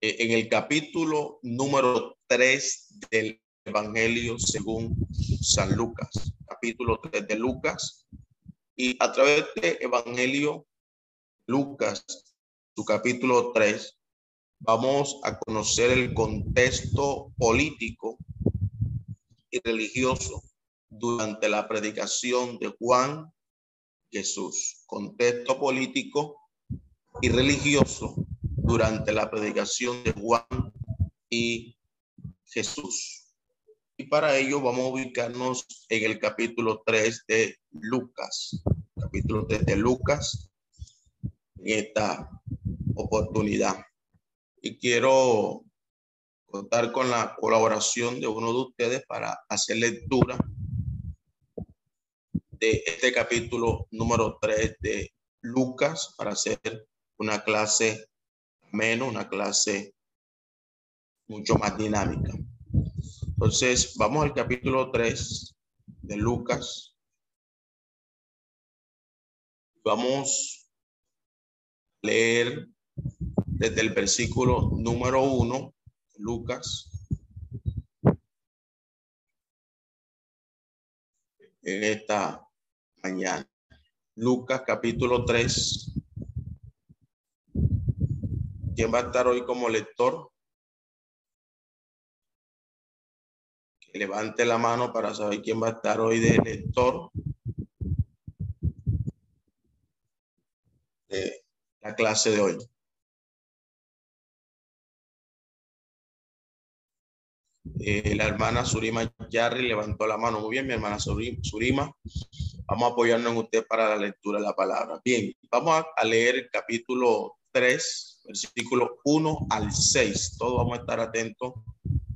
en el capítulo número 3 del Evangelio según San Lucas, capítulo 3 de Lucas. Y a través de Evangelio Lucas, su capítulo 3, vamos a conocer el contexto político y religioso durante la predicación de Juan Jesús. Contexto político y religioso durante la predicación de Juan y Jesús. Y para ello vamos a ubicarnos en el capítulo 3 de Lucas. Capítulo 3 de Lucas en esta oportunidad. Y quiero contar con la colaboración de uno de ustedes para hacer lectura de este capítulo número 3 de Lucas para hacer una clase menos, una clase mucho más dinámica. Entonces, vamos al capítulo 3 de Lucas. Vamos a leer desde el versículo número 1, Lucas. En esta mañana. Lucas capítulo 3, ¿Quién va a estar hoy como lector? Que levante la mano para saber quién va a estar hoy de lector. De la clase de hoy. Eh, la hermana Surima Yarri levantó la mano. Muy bien, mi hermana Surima. Vamos a apoyarnos en usted para la lectura de la palabra. Bien, vamos a leer el capítulo 3 versículo 1 al 6. Todos vamos a estar atentos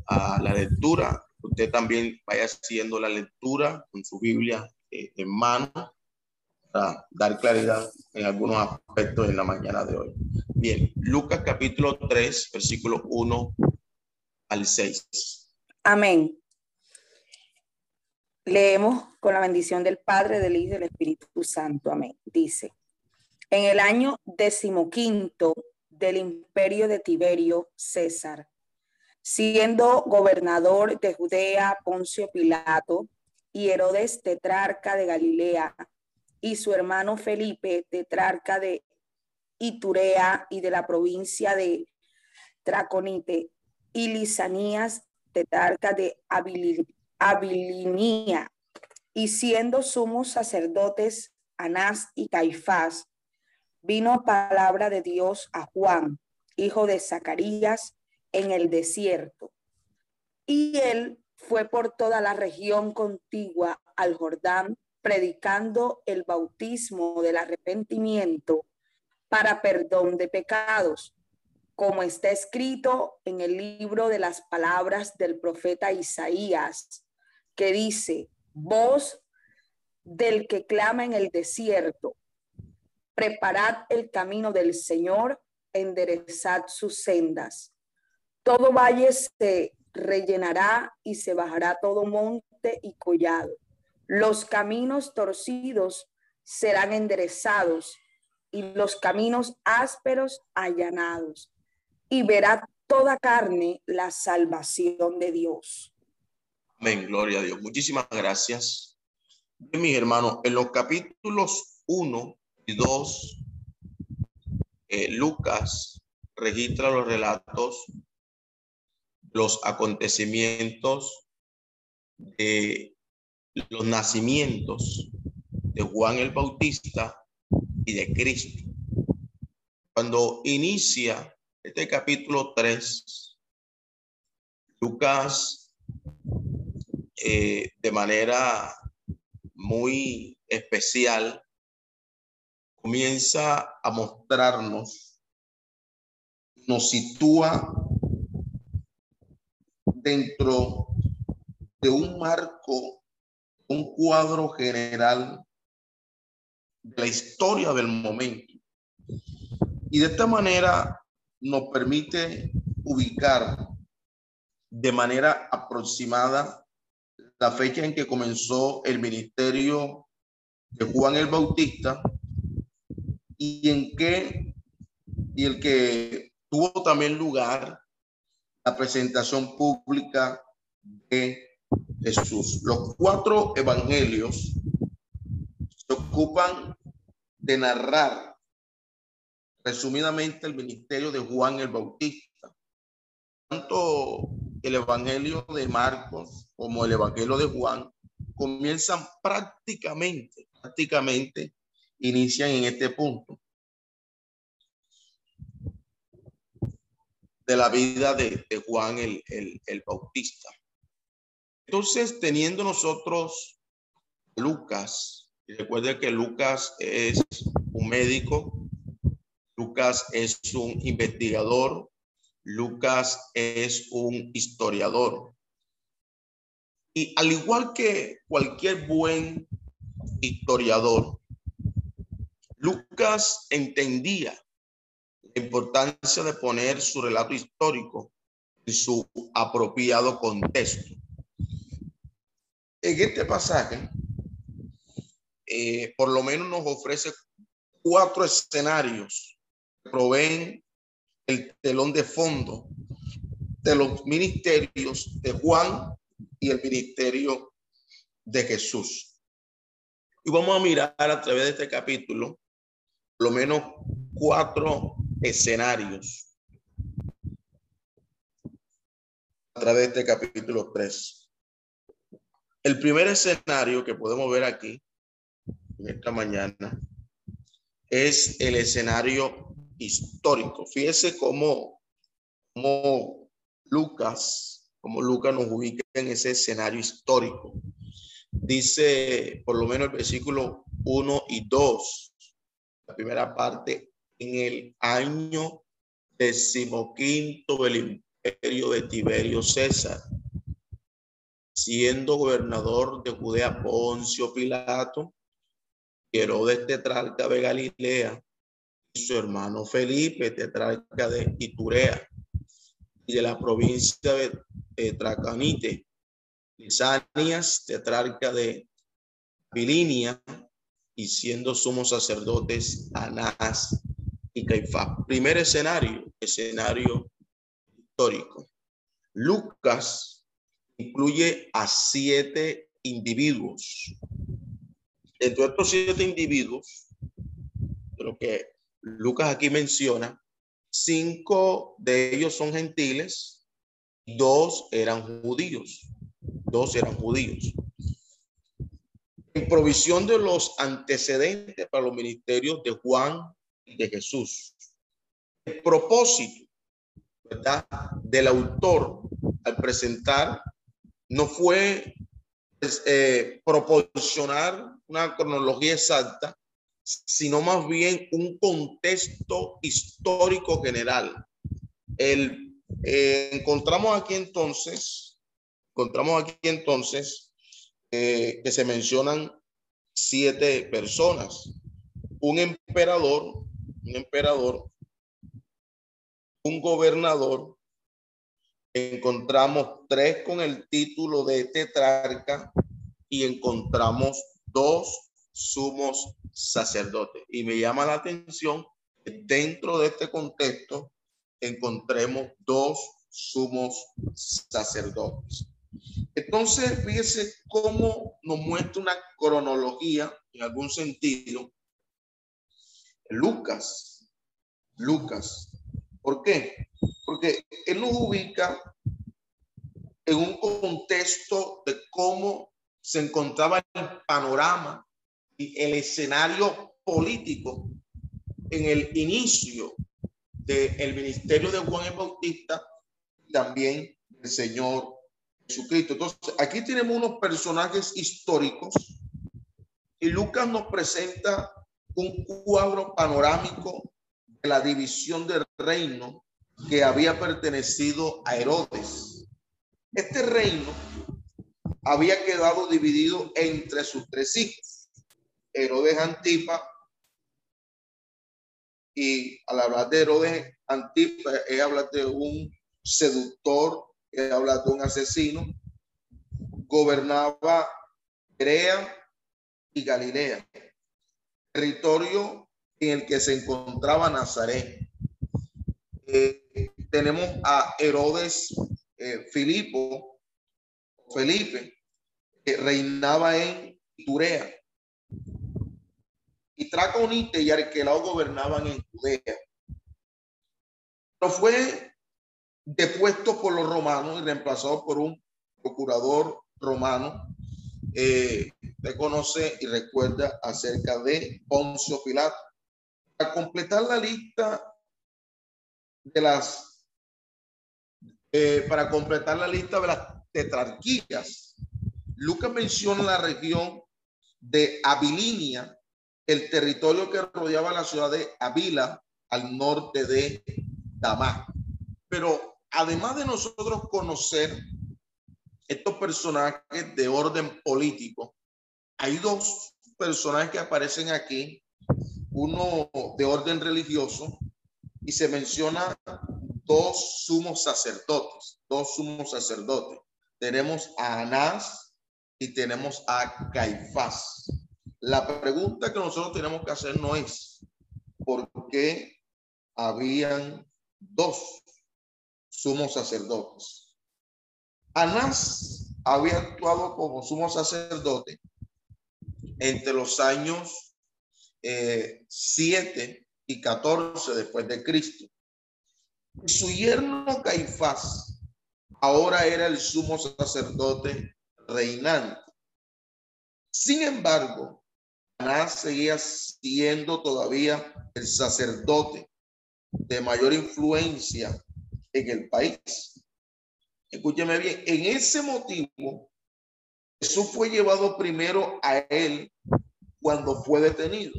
a la lectura. Usted también vaya haciendo la lectura con su Biblia eh, en mano para dar claridad en algunos aspectos en la mañana de hoy. Bien, Lucas capítulo 3, versículo 1 al 6. Amén. Leemos con la bendición del Padre, del Hijo y del Espíritu Santo. Amén. Dice, en el año decimoquinto del imperio de Tiberio César. Siendo gobernador de Judea Poncio Pilato y Herodes tetrarca de Galilea y su hermano Felipe tetrarca de Iturea y de la provincia de Traconite y Lisanías tetrarca de Abilinia y siendo sumos sacerdotes Anás y Caifás vino palabra de Dios a Juan, hijo de Zacarías, en el desierto. Y él fue por toda la región contigua al Jordán, predicando el bautismo del arrepentimiento para perdón de pecados, como está escrito en el libro de las palabras del profeta Isaías, que dice, voz del que clama en el desierto, Preparad el camino del Señor, enderezad sus sendas. Todo valle se rellenará y se bajará todo monte y collado. Los caminos torcidos serán enderezados y los caminos ásperos allanados. Y verá toda carne la salvación de Dios. Gloria a Dios. Muchísimas gracias. Mis hermanos, en los capítulos 1 2, eh, Lucas registra los relatos, los acontecimientos de los nacimientos de Juan el Bautista y de Cristo. Cuando inicia este capítulo 3, Lucas eh, de manera muy especial comienza a mostrarnos, nos sitúa dentro de un marco, un cuadro general de la historia del momento. Y de esta manera nos permite ubicar de manera aproximada la fecha en que comenzó el ministerio de Juan el Bautista y en qué y el que tuvo también lugar la presentación pública de Jesús. Los cuatro evangelios se ocupan de narrar resumidamente el ministerio de Juan el Bautista. Tanto el evangelio de Marcos como el evangelio de Juan comienzan prácticamente, prácticamente inician en este punto de la vida de, Juan el, el Bautista. Entonces, teniendo nosotros Lucas, y recuerde que Lucas es un médico, Lucas es un investigador, Lucas es un historiador. Y al igual que cualquier buen historiador, Lucas entendía la importancia de poner su relato histórico en su apropiado contexto. En este pasaje, eh, por lo menos nos ofrece cuatro escenarios que proveen el telón de fondo de los ministerios de Juan y el ministerio de Jesús. Y vamos a mirar a través de este capítulo lo menos cuatro escenarios a través de este capítulo 3. El primer escenario que podemos ver aquí, en esta mañana, es el escenario histórico. Fíjese cómo, cómo Lucas, cómo Lucas nos ubica en ese escenario histórico. Dice por lo menos el versículo 1 y 2, la primera parte, en el año decimoquinto del imperio de Tiberio César siendo gobernador de Judea Poncio Pilato, Herodes tetrarca de Galilea, y su hermano Felipe, tetrarca de Iturea, y de la provincia de Tracanite, Lisanias, tetrarca de Bilinia, y siendo sumos sacerdotes Anás y Caifás. Primer escenario, escenario histórico. Lucas incluye a siete individuos. Entre estos siete individuos, lo que Lucas aquí menciona, cinco de ellos son gentiles, dos eran judíos, dos eran judíos. En provisión de los antecedentes para los ministerios de Juan y de Jesús. El propósito, ¿verdad? Del autor al presentar no fue pues, eh, proporcionar una cronología exacta, sino más bien un contexto histórico general. El, eh, encontramos aquí entonces, encontramos aquí entonces eh, que se mencionan siete personas. Un emperador, un emperador, un gobernador, encontramos tres con el título de tetrarca y encontramos dos sumos sacerdotes. Y me llama la atención que dentro de este contexto encontremos dos sumos sacerdotes. Entonces, fíjese cómo nos muestra una cronología en algún sentido. Lucas, Lucas. ¿Por qué? porque él nos ubica en un contexto de cómo se encontraba el panorama y el escenario político en el inicio del ministerio de Juan el Bautista también del Señor Entonces, aquí tenemos unos personajes históricos y Lucas nos presenta un cuadro panorámico de la división del reino que había pertenecido a Herodes. Este reino había quedado dividido entre sus tres hijos, Herodes Antipa, y al hablar de Herodes Antipa, él habla de un seductor, él habla de un asesino, gobernaba Perea y Galilea, territorio en el que se encontraba Nazaret. Eh, tenemos a Herodes eh, Filipo, Felipe, que reinaba en Turea. Y Traconite y Arquelao gobernaban en Judea. Pero fue depuesto por los romanos y reemplazado por un procurador romano. Eh, usted conoce y recuerda acerca de Poncio Pilato. Para completar la lista de las, eh, para completar la lista de las tetrarquías, Lucas menciona la región de Abilinia, el territorio que rodeaba la ciudad de Avila al norte de Damasco. Pero además de nosotros conocer estos personajes de orden político, hay dos personajes que aparecen aquí, uno de orden religioso y se menciona dos sumos sacerdotes, dos sumos sacerdotes. Tenemos a Anás y tenemos a Caifás. La pregunta que nosotros tenemos que hacer no es por qué habían dos sumos sacerdotes. Anás había actuado como sumo sacerdote entre los años 7 eh, y 14 después de Cristo. Su yerno Caifás ahora era el sumo sacerdote reinante. Sin embargo, Anás seguía siendo todavía el sacerdote de mayor influencia en el país. Escúcheme bien, en ese motivo, Jesús fue llevado primero a él cuando fue detenido.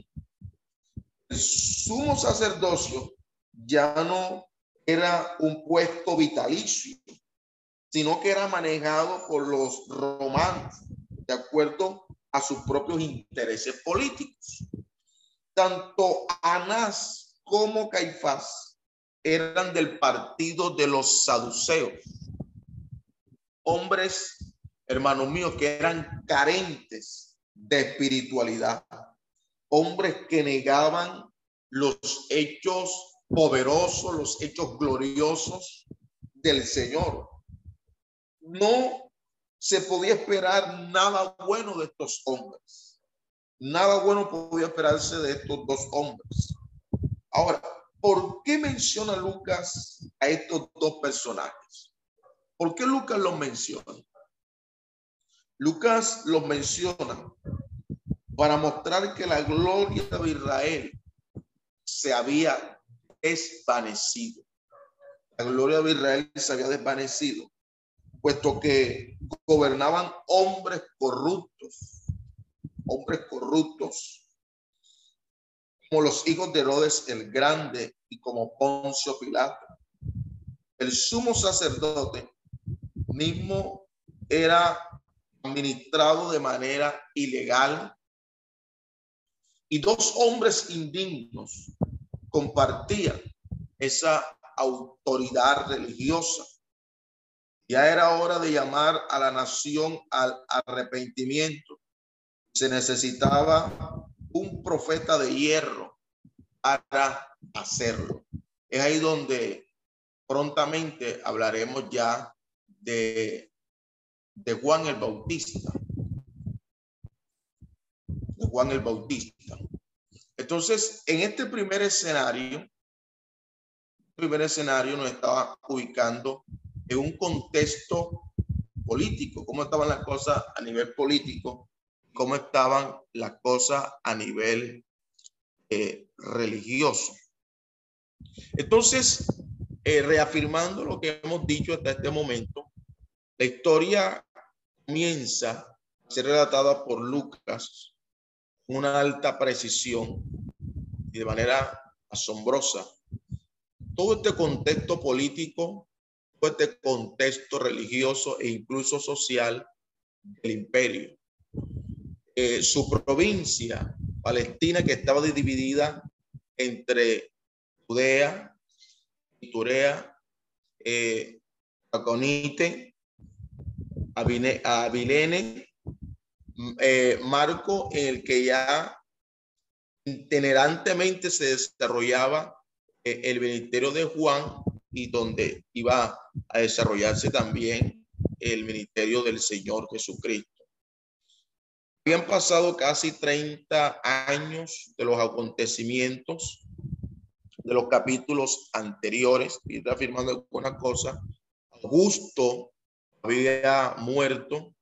El sumo sacerdocio ya no era un puesto vitalicio, sino que era manejado por los romanos de acuerdo a sus propios intereses políticos. Tanto Anás como Caifás eran del partido de los saduceos. Hombres, hermanos míos, que eran carentes de espiritualidad. Hombres que negaban los hechos poderosos, los hechos gloriosos del Señor. No se podía esperar nada bueno de estos hombres. Nada bueno podía esperarse de estos dos hombres. Ahora, ¿Por qué menciona Lucas a estos dos personajes? ¿Por qué Lucas los menciona? Lucas los menciona para mostrar que la gloria de Israel se había desvanecido. La gloria de Israel se había desvanecido, puesto que gobernaban hombres corruptos, hombres corruptos como los hijos de Herodes el Grande y como Poncio Pilato. El sumo sacerdote mismo era administrado de manera ilegal y dos hombres indignos compartían esa autoridad religiosa. Ya era hora de llamar a la nación al arrepentimiento. Se necesitaba un profeta de hierro para hacerlo. Es ahí donde prontamente hablaremos ya de, de Juan el Bautista. De Juan el Bautista. Entonces, en este primer escenario, primer escenario nos estaba ubicando en un contexto político, cómo estaban las cosas a nivel político cómo estaban las cosas a nivel eh, religioso. Entonces, eh, reafirmando lo que hemos dicho hasta este momento, la historia comienza a ser relatada por Lucas con una alta precisión y de manera asombrosa. Todo este contexto político este contexto religioso e incluso social del imperio. Eh, su provincia, Palestina, que estaba dividida entre Judea, Turea, eh, Aconite, Abilene, eh, Marco, en el que ya itinerantemente se desarrollaba el ministerio de Juan y donde iba a desarrollarse también el ministerio del Señor Jesucristo. Habían pasado casi 30 años de los acontecimientos de los capítulos anteriores, y está afirmando alguna cosa. Augusto había muerto,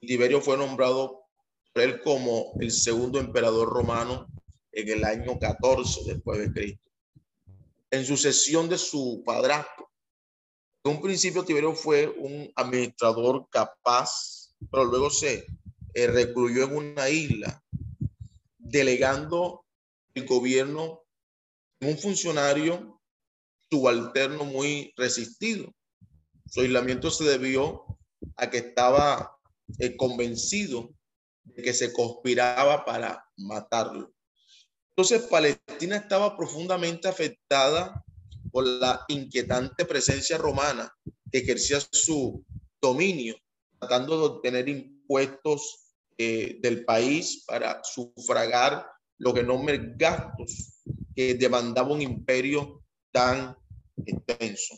Tiberio fue nombrado por él como el segundo emperador romano en el año 14 después de Cristo. En sucesión de su padrastro. En un principio Tiberio fue un administrador capaz, pero luego se eh, recluyó en una isla, delegando el gobierno en un funcionario subalterno muy resistido. Su aislamiento se debió a que estaba eh, convencido de que se conspiraba para matarlo. Entonces Palestina estaba profundamente afectada por la inquietante presencia romana que ejercía su dominio, tratando de obtener impuestos eh, del país para sufragar los enormes gastos que demandaba un imperio tan extenso.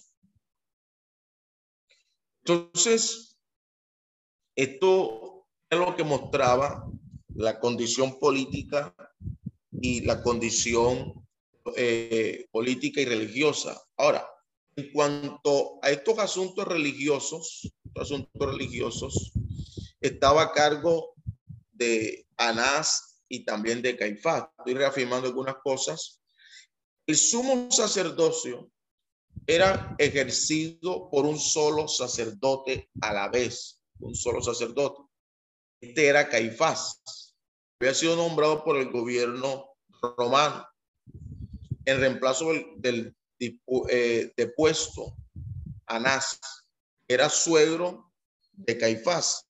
Entonces, esto es lo que mostraba la condición política y la condición eh, política y religiosa. Ahora, en cuanto a estos asuntos religiosos, asuntos religiosos, estaba a cargo de Anás y también de Caifás. Estoy reafirmando algunas cosas. El sumo sacerdocio era ejercido por un solo sacerdote a la vez, un solo sacerdote. Este era Caifás. Había sido nombrado por el gobierno romano en reemplazo del, eh, depuesto Anás. Era suegro de Caifás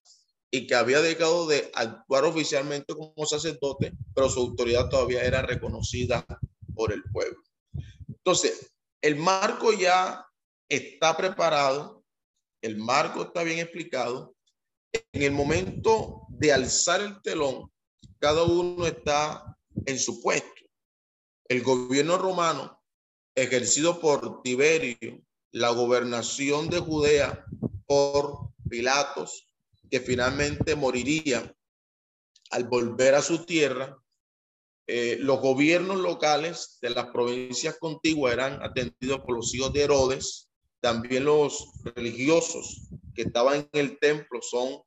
y que había dejado de actuar oficialmente como sacerdote, pero su autoridad todavía era reconocida por el pueblo. Entonces, el marco ya está preparado, el marco está bien explicado. En el momento de alzar el telón, cada uno está en su puesto. El gobierno romano, ejercido por Tiberio, la gobernación de Judea por Pilatos, que finalmente moriría al volver a su tierra, eh, los gobiernos locales de las provincias contiguas eran atendidos por los hijos de Herodes. También los religiosos que estaban en el templo son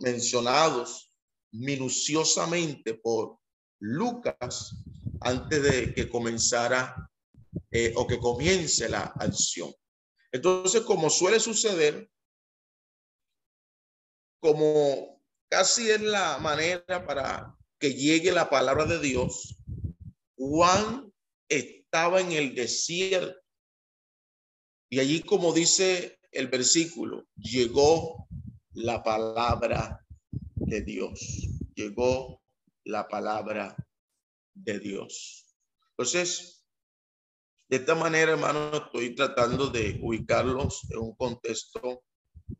mencionados minuciosamente por Lucas antes de que comenzara eh, o que comience la acción. Entonces, como suele suceder, como casi es la manera para que llegue la palabra de Dios, Juan estaba en el desierto. Y allí, como dice el versículo, llegó la palabra de Dios. Llegó la palabra de Dios. Entonces, de esta manera, hermano, estoy tratando de ubicarlos en un contexto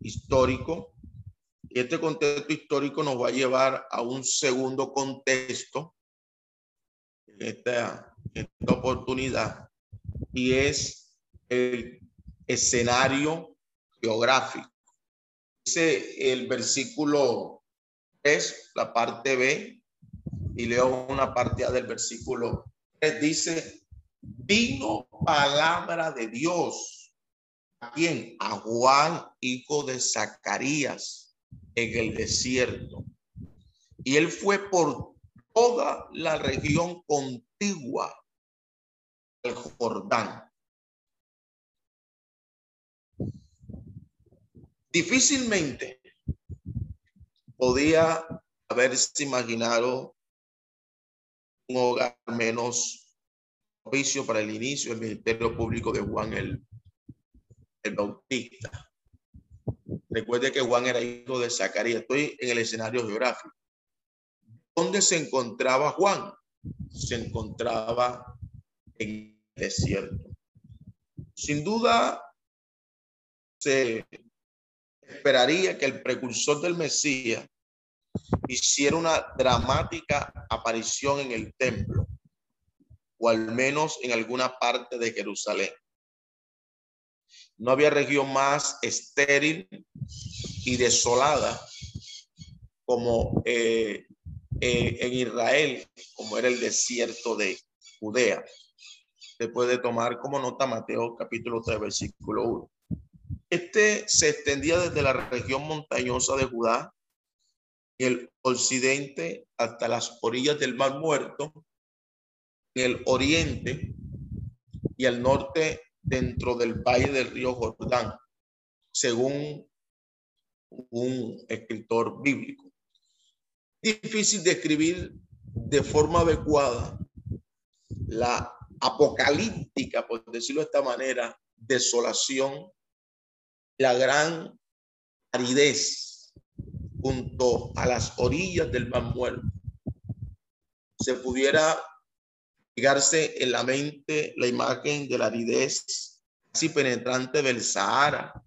histórico y este contexto histórico nos va a llevar a un segundo contexto en esta, oportunidad y es el escenario geográfico. Dice el versículo 3, la parte B, y leo una parte del versículo 3, dice, vino palabra de Dios. ¿A quién? A Juan, hijo de Zacarías en el desierto. Y él fue por toda la región contigua del Jordán. Difícilmente podía haberse imaginado un hogar menos propicio para el inicio del ministerio público de Juan el, el Bautista. Recuerde que Juan era hijo de Zacarías. Estoy en el escenario geográfico. ¿Dónde se encontraba Juan? Se encontraba en el desierto. Sin duda, se esperaría que el precursor del Mesías hiciera una dramática aparición en el templo, o al menos en alguna parte de Jerusalén. No había región más estéril y desolada como eh, eh, en Israel, como era el desierto de Judea. Se puede tomar como nota Mateo capítulo 3, versículo 1. Este se extendía desde la región montañosa de Judá, el occidente hasta las orillas del Mar Muerto, en el oriente y al norte dentro del valle del río Jordán, según un escritor bíblico. Difícil describir de forma adecuada la apocalíptica, por decirlo de esta manera, desolación la gran aridez junto a las orillas del mar muerto. Se pudiera llegarse en la mente la imagen de la aridez así penetrante del Sahara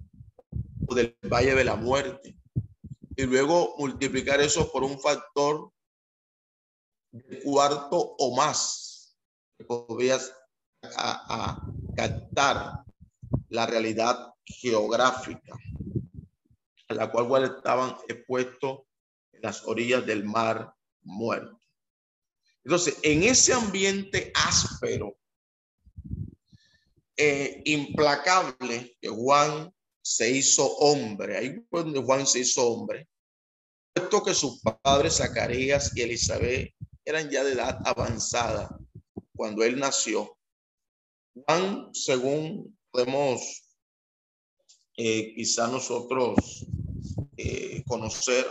o del Valle de la Muerte. Y luego multiplicar eso por un factor de cuarto o más que podrías captar la realidad geográfica a la cual estaban expuestos en las orillas del mar muerto. Entonces, en ese ambiente áspero, e implacable, que Juan se hizo hombre, ahí donde Juan se hizo hombre, puesto que sus padres Zacarías y Elizabeth eran ya de edad avanzada cuando él nació. Juan, según podemos eh, quizá nosotros eh, conocer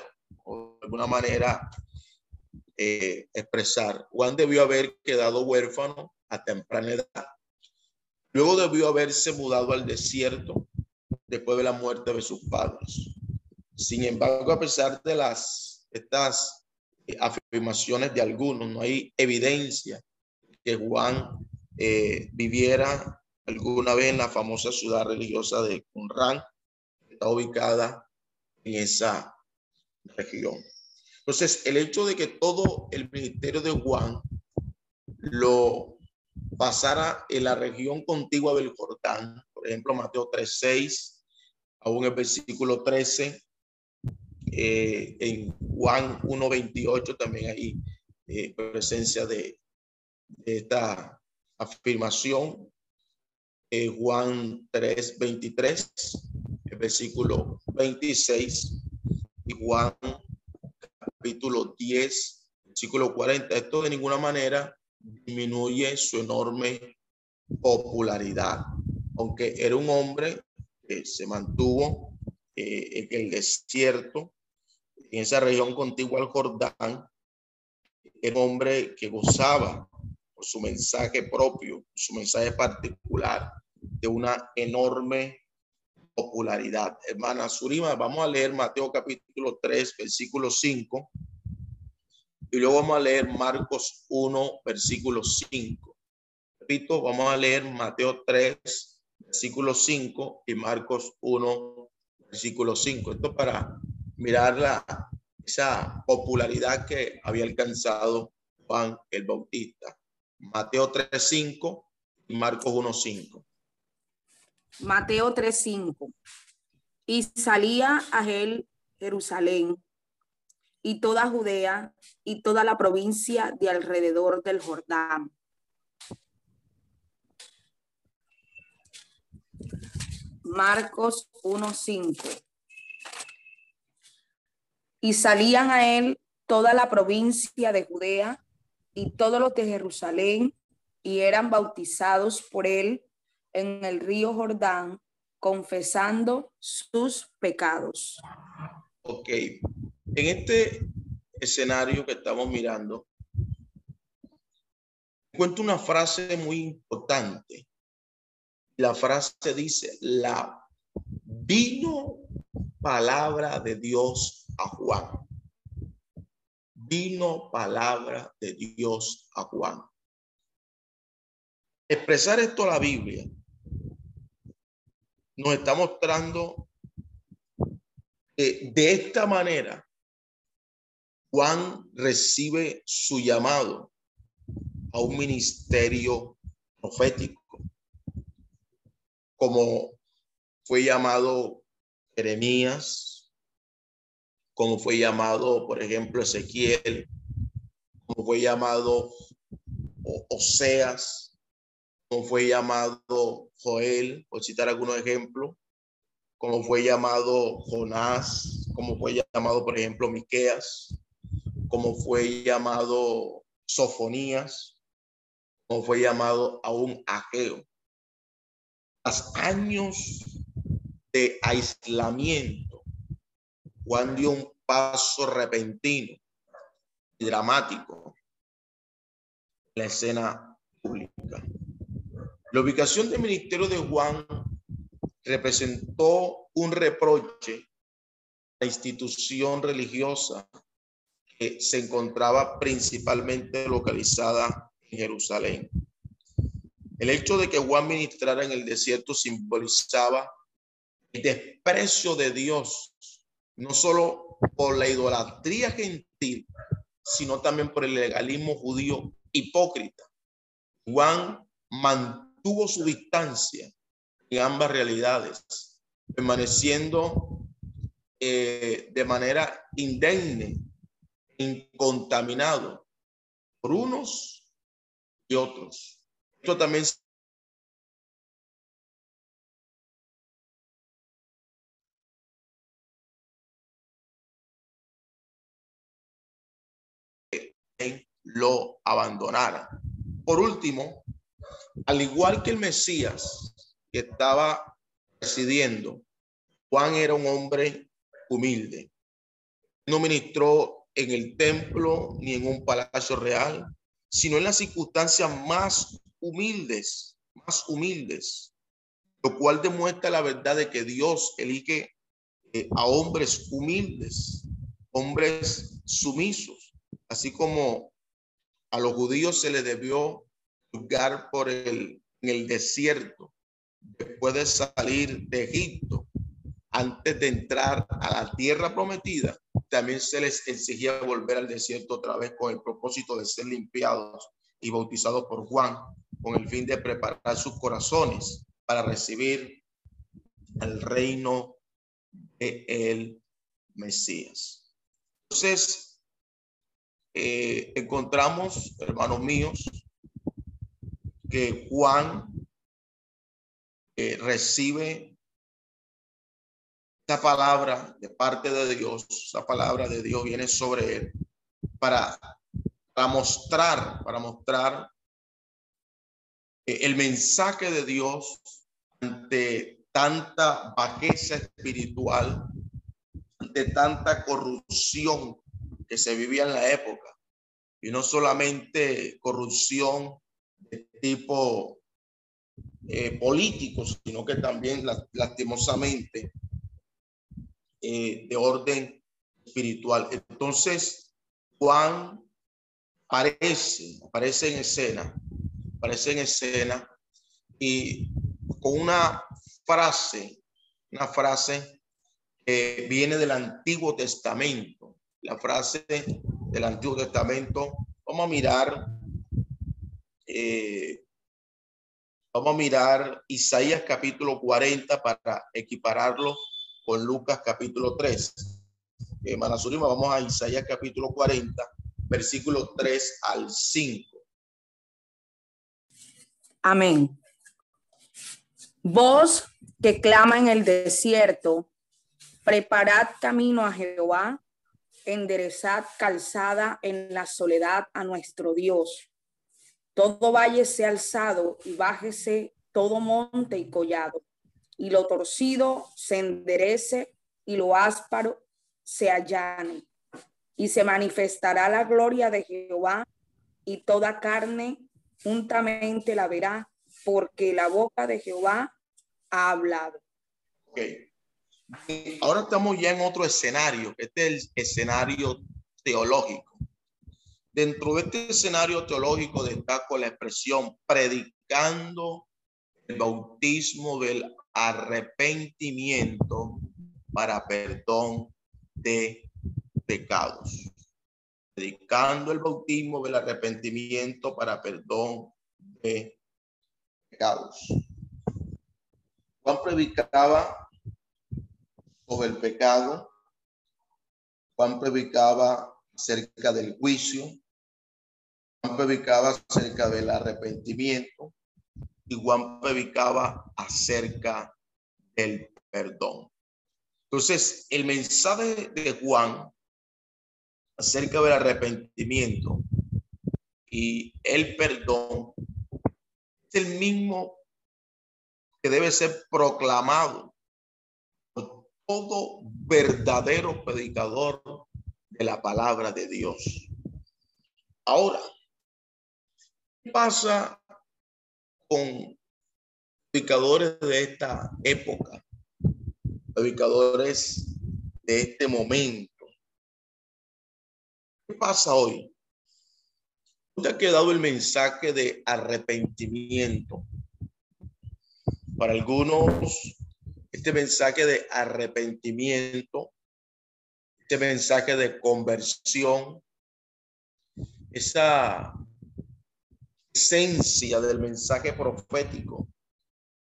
o de alguna manera eh, expresar. Juan debió haber quedado huérfano a temprana edad. Luego debió haberse mudado al desierto después de la muerte de sus padres. Sin embargo, a pesar de las estas afirmaciones de algunos, no hay evidencia que Juan viviera alguna vez en la famosa ciudad religiosa de Qumran, está ubicada en esa región. Entonces, el hecho de que todo el ministerio de Juan lo pasara en la región contigua del Jordán, por ejemplo, Mateo 3.6, aún el versículo 13, eh, en Juan 1.28 también hay eh, presencia de, de esta afirmación. Eh, Juan 3, 23, el versículo 26 y Juan capítulo 10, versículo 40. Esto de ninguna manera disminuye su enorme popularidad, aunque era un hombre que se mantuvo eh, en el desierto, en esa región contigua al Jordán, era un hombre que gozaba por su mensaje propio, su mensaje particular, de una enorme popularidad. Hermana Surima, vamos a leer Mateo capítulo 3, versículo 5. Y luego vamos a leer Marcos 1, versículo 5. Repito, vamos a leer Mateo 3, versículo 5 y Marcos 1, versículo 5. Esto para mirar la, esa popularidad que había alcanzado Juan el Bautista. Mateo 3, 5 y Marcos 1, 5. Mateo 3:5. Y salía a él Jerusalén y toda Judea y toda la provincia de alrededor del Jordán. Marcos 1:5. Y salían a él toda la provincia de Judea y todos los de Jerusalén y eran bautizados por él en el río Jordán, confesando sus pecados. Ok, en este escenario que estamos mirando, encuentro una frase muy importante. La frase dice, la vino palabra de Dios a Juan. Vino palabra de Dios a Juan. Expresar esto a la Biblia nos está mostrando que de esta manera Juan recibe su llamado a un ministerio profético, como fue llamado Jeremías, como fue llamado, por ejemplo, Ezequiel, como fue llamado Oseas, como fue llamado Joel, por citar algunos ejemplos, como fue llamado Jonás, como fue llamado, por ejemplo, Miqueas, como fue llamado Sofonías, como fue llamado aún Ageo. Los años de aislamiento, Juan dio un paso repentino y dramático en la escena pública. La ubicación del ministerio de Juan representó un reproche a la institución religiosa que se encontraba principalmente localizada en Jerusalén. El hecho de que Juan ministrara en el desierto simbolizaba el desprecio de Dios, no solo por la idolatría gentil, sino también por el legalismo judío hipócrita. Juan mantuvo su distancia en ambas realidades, permaneciendo eh, de manera indemne, incontaminado por unos y otros. Esto también lo abandonara. Por último, al igual que el Mesías que estaba presidiendo, Juan era un hombre humilde. No ministró en el templo ni en un palacio real, sino en las circunstancias más humildes, más humildes, lo cual demuestra la verdad de que Dios elige eh, a hombres humildes, hombres sumisos, así como a los judíos se les debió juzgar por el, en el desierto, después de salir de Egipto, antes de entrar a la tierra prometida, también se les exigía volver al desierto otra vez con el propósito de ser limpiados y bautizados por Juan, con el fin de preparar sus corazones para recibir el reino de el Mesías. Entonces, eh, encontramos, hermanos míos, que Juan eh, recibe esa palabra de parte de Dios, esa palabra de Dios viene sobre él para, para mostrar, para mostrar el mensaje de Dios ante tanta bajeza espiritual, ante tanta corrupción que se vivía en la época. Y no solamente corrupción de tipo eh, políticos, sino que también lastimosamente eh, de orden espiritual. Entonces, Juan aparece, aparece en escena, aparece en escena y con una frase, una frase que viene del Antiguo Testamento, la frase del Antiguo Testamento. Vamos a mirar eh, Vamos a mirar Isaías capítulo 40 para equipararlo con Lucas capítulo 3. Eh, vamos a Isaías capítulo 40, versículo 3 al 5. Amén. Voz que clama en el desierto, preparad camino a Jehová, enderezad calzada en la soledad a nuestro Dios todo valle sea alzado y bájese todo monte y collado, y lo torcido se enderece y lo áspero se allane. Y se manifestará la gloria de Jehová, y toda carne juntamente la verá, porque la boca de Jehová ha hablado. Ok. Ahora estamos ya en otro escenario. Este es el escenario teológico. Dentro de este escenario teológico destaco la expresión predicando el bautismo del arrepentimiento para perdón de pecados. Predicando el bautismo del arrepentimiento para perdón de pecados. Juan predicaba sobre el pecado. Juan predicaba acerca del juicio. Juan predicaba acerca del arrepentimiento. Y Juan predicaba acerca del perdón. Entonces, el mensaje de Juan acerca del arrepentimiento y el perdón es el mismo que debe ser proclamado por todo verdadero predicador de la palabra de Dios. Ahora, ¿qué pasa con predicadores de esta época? predicadores de este momento. ¿Qué pasa hoy? ¿Te ha quedado el mensaje de arrepentimiento? Para algunos, este mensaje de arrepentimiento, este mensaje de conversión, esa esencia del mensaje profético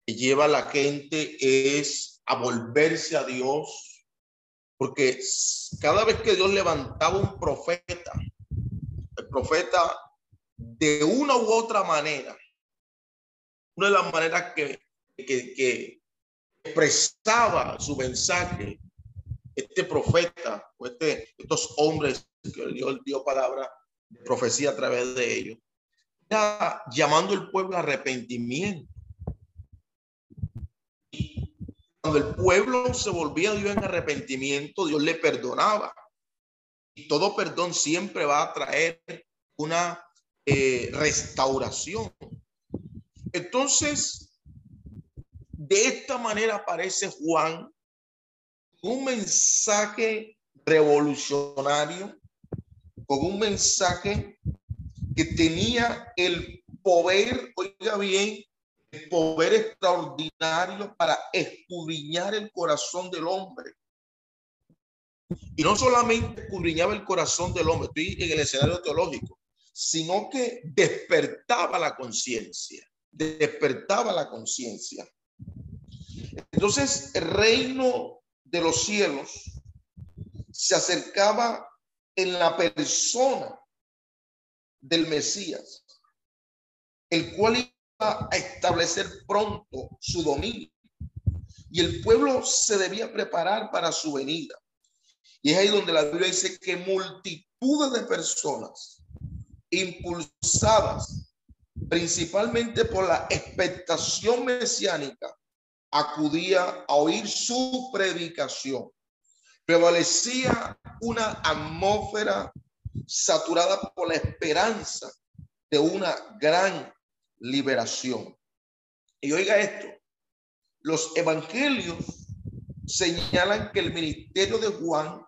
que lleva a la gente es a volverse a Dios, porque cada vez que Dios levantaba un profeta, el profeta de una u otra manera, una de las maneras que, que, expresaba su mensaje, este profeta, o este, estos hombres que Dios dio palabra de profecía a través de ellos, llamando al pueblo a arrepentimiento. Cuando el pueblo se volvía a Dios en arrepentimiento, Dios le perdonaba. Y todo perdón siempre va a traer una eh, restauración. Entonces, de esta manera aparece Juan un mensaje revolucionario, con un mensaje que tenía el poder, oiga bien, poder extraordinario para escudriñar el corazón del hombre. Y no solamente escudriñaba el corazón del hombre, estoy en el escenario teológico, sino que despertaba la conciencia, despertaba la conciencia. Entonces, el reino de los cielos se acercaba en la persona del Mesías, el cual a establecer pronto su dominio y el pueblo se debía preparar para su venida. Y es ahí donde la Biblia dice que multitudes de personas impulsadas principalmente por la expectación mesiánica acudía a oír su predicación. Prevalecía una atmósfera saturada por la esperanza de una gran liberación. Y oiga esto, los evangelios señalan que el ministerio de Juan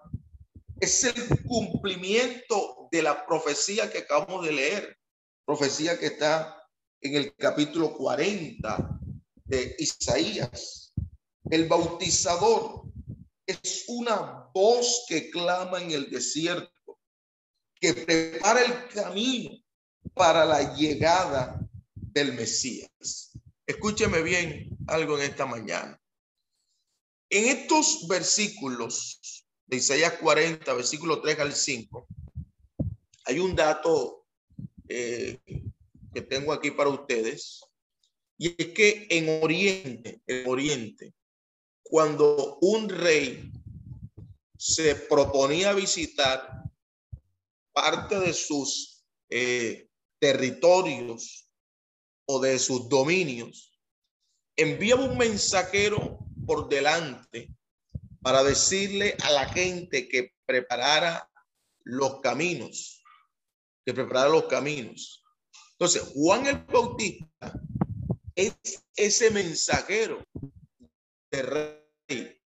es el cumplimiento de la profecía que acabamos de leer, profecía que está en el capítulo 40 de Isaías. El bautizador es una voz que clama en el desierto, que prepara el camino para la llegada del Mesías. Escúcheme bien algo en esta mañana. En estos versículos de Isaías 40, versículo 3 al 5, hay un dato eh, que tengo aquí para ustedes. Y es que en Oriente, en Oriente, cuando un rey se proponía visitar parte de sus eh, territorios o de sus dominios, enviaba un mensajero por delante para decirle a la gente que preparara los caminos, que preparara los caminos. Entonces, Juan el Bautista es ese mensajero de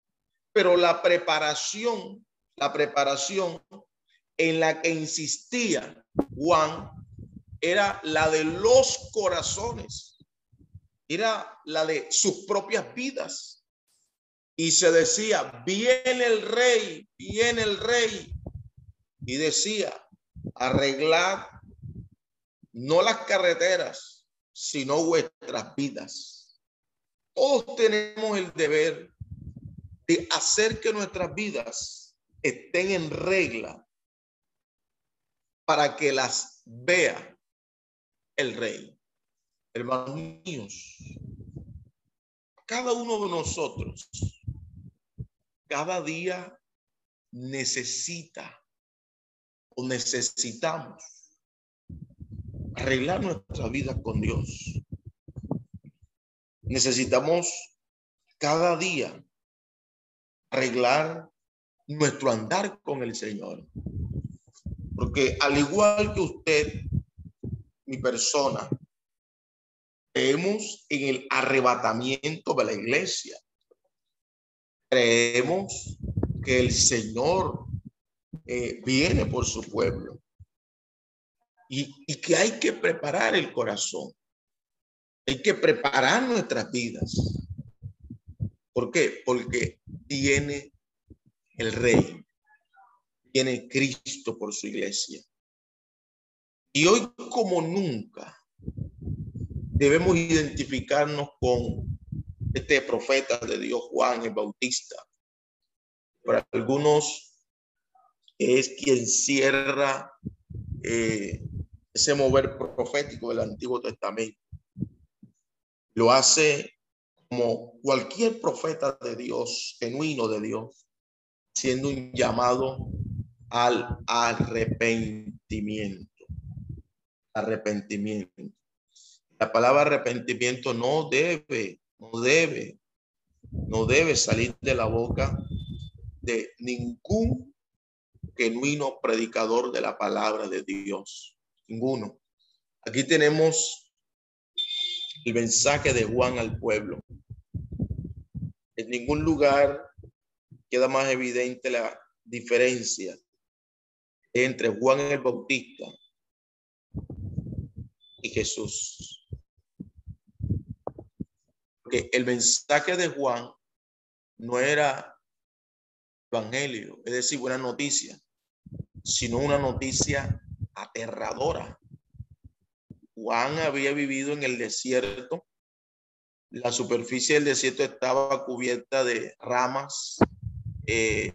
Pero la preparación, la preparación en la que insistía Juan era la de los corazones, era la de sus propias vidas. Y se decía, viene el rey, viene el rey. Y decía, arreglad no las carreteras, sino vuestras vidas. Todos tenemos el deber de hacer que nuestras vidas estén en regla para que las vea el rey. Hermanos míos, cada uno de nosotros, cada día necesita o necesitamos arreglar nuestra vida con Dios. Necesitamos cada día arreglar nuestro andar con el Señor. Porque al igual que usted, mi persona, creemos en el arrebatamiento de la iglesia. Creemos que el Señor eh, viene por su pueblo y, y que hay que preparar el corazón. Hay que preparar nuestras vidas. ¿Por qué? Porque tiene el rey, tiene Cristo por su iglesia. Y hoy como nunca debemos identificarnos con este profeta de Dios, Juan el Bautista. Para algunos es quien cierra eh, ese mover profético del Antiguo Testamento. Lo hace como cualquier profeta de Dios, genuino de Dios, siendo un llamado al arrepentimiento. Arrepentimiento. La palabra arrepentimiento no debe, no debe, no debe salir de la boca de ningún genuino predicador de la palabra de Dios. Ninguno. Aquí tenemos el mensaje de Juan al pueblo. En ningún lugar queda más evidente la diferencia entre Juan el Bautista y Jesús. Porque el mensaje de Juan no era evangelio, es decir, buena noticia, sino una noticia aterradora. Juan había vivido en el desierto. La superficie del desierto estaba cubierta de ramas, eh,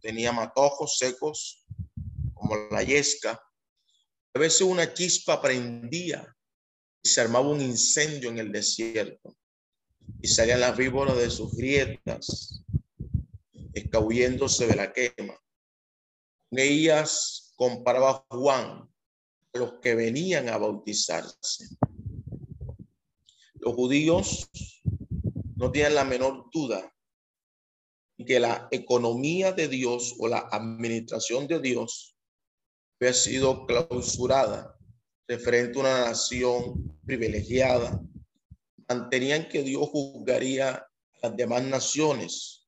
tenía matojos secos, como la yesca. A veces una chispa prendía y se armaba un incendio en el desierto. Y salían las víboras de sus grietas, escabulléndose de la quema. Ellas comparaba Juan a los que venían a bautizarse. Los judíos no tienen la menor duda que la economía de Dios o la administración de Dios había sido clausurada referente a una nación privilegiada. Mantenían que Dios juzgaría a las demás naciones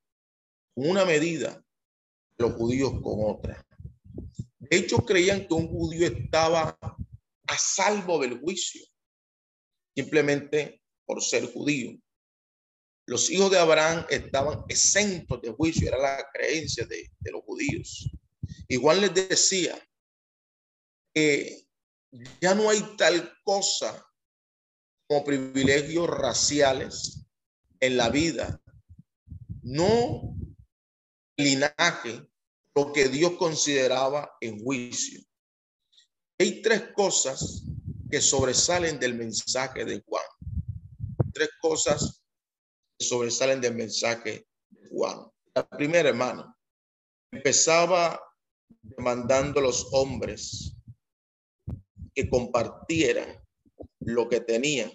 con una medida, los judíos con otra. De hecho, creían que un judío estaba a salvo del juicio, simplemente por ser judío. Los hijos de Abraham estaban exentos de juicio, era la creencia de, de los judíos. Igual les decía ya no hay tal cosa como privilegios raciales en la vida. No linaje lo que Dios consideraba en juicio. Hay tres cosas que sobresalen del mensaje de Juan. Tres cosas que sobresalen del mensaje de Juan. La primera, hermano, empezaba demandando a los hombres que compartieran lo que tenían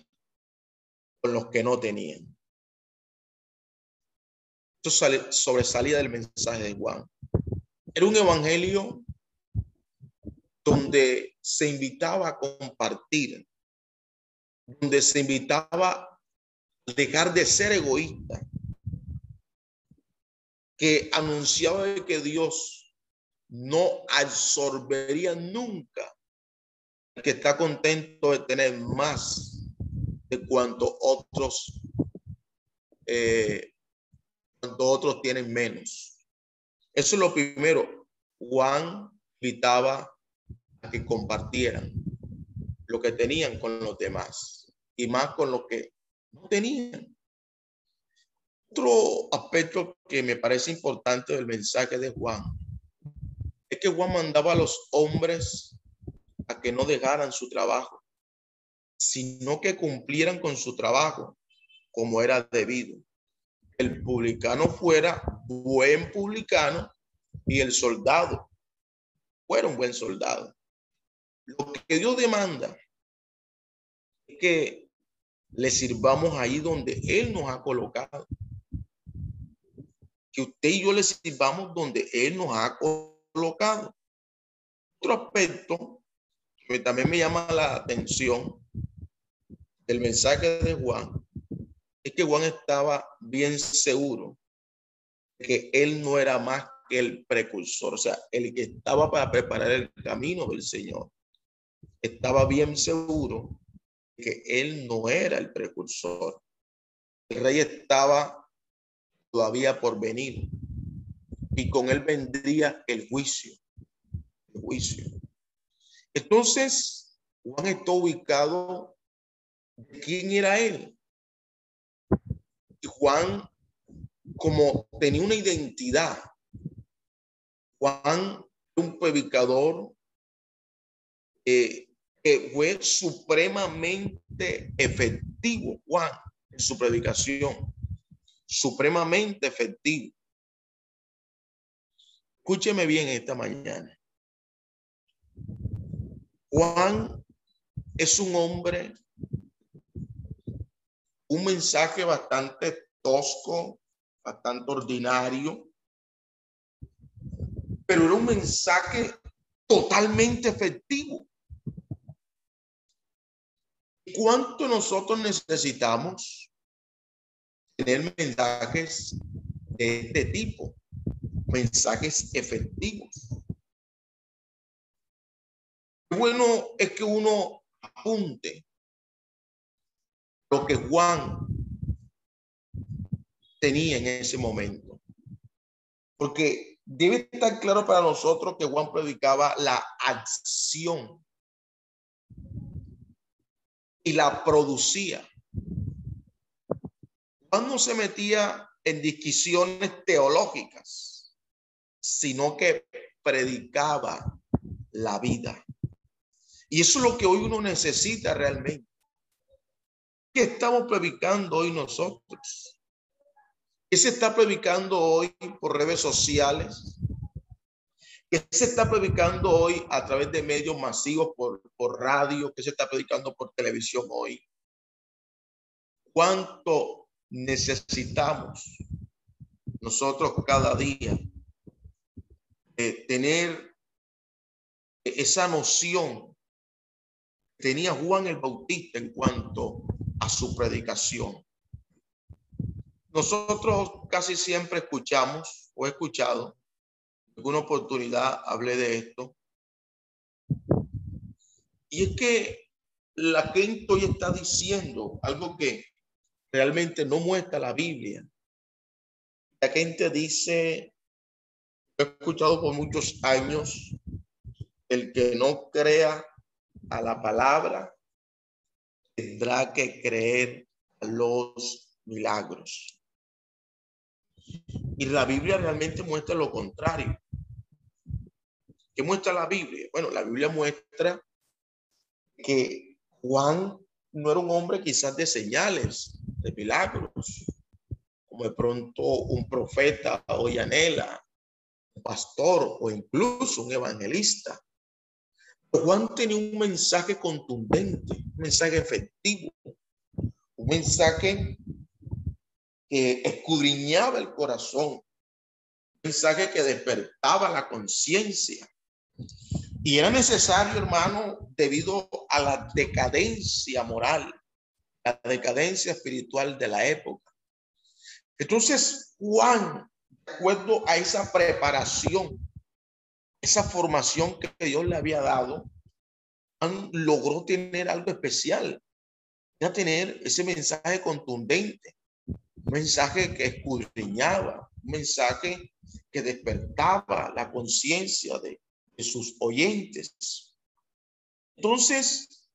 con los que no tenían. Esto sobresalía del mensaje de Juan. Era un evangelio donde se invitaba a compartir, donde se invitaba a dejar de ser egoísta, que anunciaba que Dios no absorbería nunca que está contento de tener más de cuanto otros eh, cuanto otros tienen menos. Eso es lo primero. Juan invitaba a que compartieran lo que tenían con los demás y más con lo que no tenían. Otro aspecto que me parece importante del mensaje de Juan es que Juan mandaba a los hombres a que no dejaran su trabajo, sino que cumplieran con su trabajo como era debido. El publicano fuera buen publicano y el soldado fuera un buen soldado. Lo que Dios demanda es que le sirvamos ahí donde Él nos ha colocado. Que usted y yo le sirvamos donde Él nos ha colocado. Otro aspecto también me llama la atención del mensaje de Juan es que Juan estaba bien seguro que él no era más que el precursor, o sea, el que estaba para preparar el camino del Señor. Estaba bien seguro que él no era el precursor. El rey estaba todavía por venir y con él vendría el juicio. El juicio. Entonces, Juan está ubicado quién era él. Juan, como tenía una identidad, Juan, un predicador eh, que fue supremamente efectivo, Juan, en su predicación, supremamente efectivo. Escúcheme bien esta mañana. Juan es un hombre, un mensaje bastante tosco, bastante ordinario, pero era un mensaje totalmente efectivo. ¿Cuánto nosotros necesitamos tener mensajes de este tipo? Mensajes efectivos bueno es que uno apunte lo que Juan tenía en ese momento. Porque debe estar claro para nosotros que Juan predicaba la acción y la producía. Juan no se metía en discusiones teológicas, sino que predicaba la vida. Y eso es lo que hoy uno necesita realmente. ¿Qué estamos predicando hoy nosotros? ¿Qué se está predicando hoy por redes sociales? ¿Qué se está predicando hoy a través de medios masivos por, por radio? ¿Qué se está predicando por televisión hoy? ¿Cuánto necesitamos nosotros cada día tener esa noción tenía Juan el Bautista en cuanto a su predicación. Nosotros casi siempre escuchamos o he escuchado, alguna oportunidad hablé de esto, y es que la gente hoy está diciendo algo que realmente no muestra la Biblia. La gente dice, he escuchado por muchos años, el que no crea a la palabra, tendrá que creer a los milagros. Y la Biblia realmente muestra lo contrario. ¿Qué muestra la Biblia? Bueno, la Biblia muestra que Juan no era un hombre quizás de señales, de milagros, como de pronto un profeta o yanela, un pastor o incluso un evangelista. Juan tenía un mensaje contundente, un mensaje efectivo, un mensaje que escudriñaba el corazón, mensaje que despertaba la conciencia. Y era necesario, hermano, debido a la decadencia moral, la decadencia espiritual de la época. Entonces, Juan de acuerdo a esa preparación, esa formación que Dios le había dado, Juan logró tener algo especial, ya tener ese mensaje contundente, un mensaje que escudriñaba, mensaje que despertaba la conciencia de, de sus oyentes. Entonces,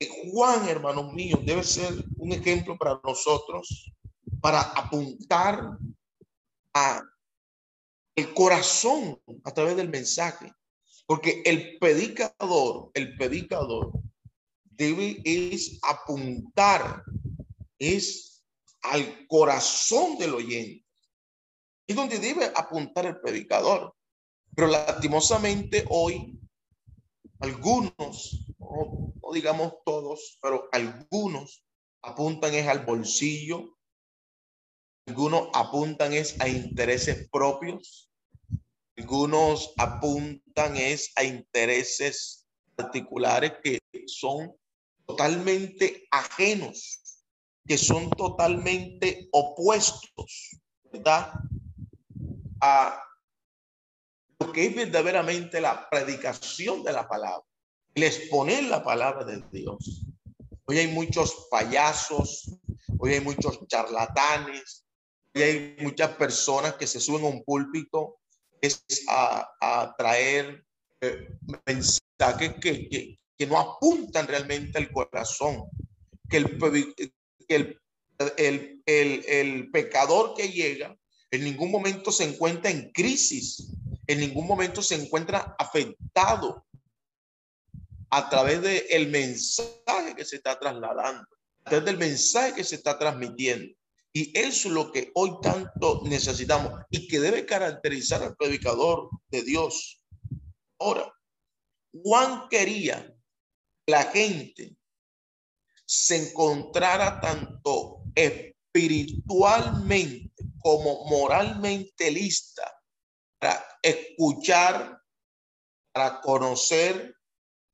eh, Juan, hermanos míos, debe ser un ejemplo para nosotros para apuntar a el corazón a través del mensaje. Porque el predicador, el predicador debe es apuntar, es al corazón del oyente. Es donde debe apuntar el predicador. Pero lastimosamente hoy, algunos, no, digamos todos, pero algunos apuntan es al bolsillo, algunos apuntan es a intereses propios, algunos apuntan es a intereses particulares que son totalmente ajenos, que son totalmente opuestos, ¿verdad? A lo que es verdaderamente la predicación de la palabra, el exponer la palabra de Dios. Hoy hay muchos payasos, hoy hay muchos charlatanes, hay muchas personas que se suben a un púlpito es a, a traer eh, mensajes que, que, que, no apuntan realmente al corazón, que el, que el, el, el, el pecador que llega en ningún momento se encuentra en crisis, en ningún momento se encuentra afectado a través del el mensaje que se está trasladando, a través del mensaje que se está transmitiendo. Y eso es lo que hoy tanto necesitamos y que debe caracterizar al predicador de Dios. Ahora, Juan quería que la gente se encontrara tanto espiritualmente como moralmente lista para escuchar, para conocer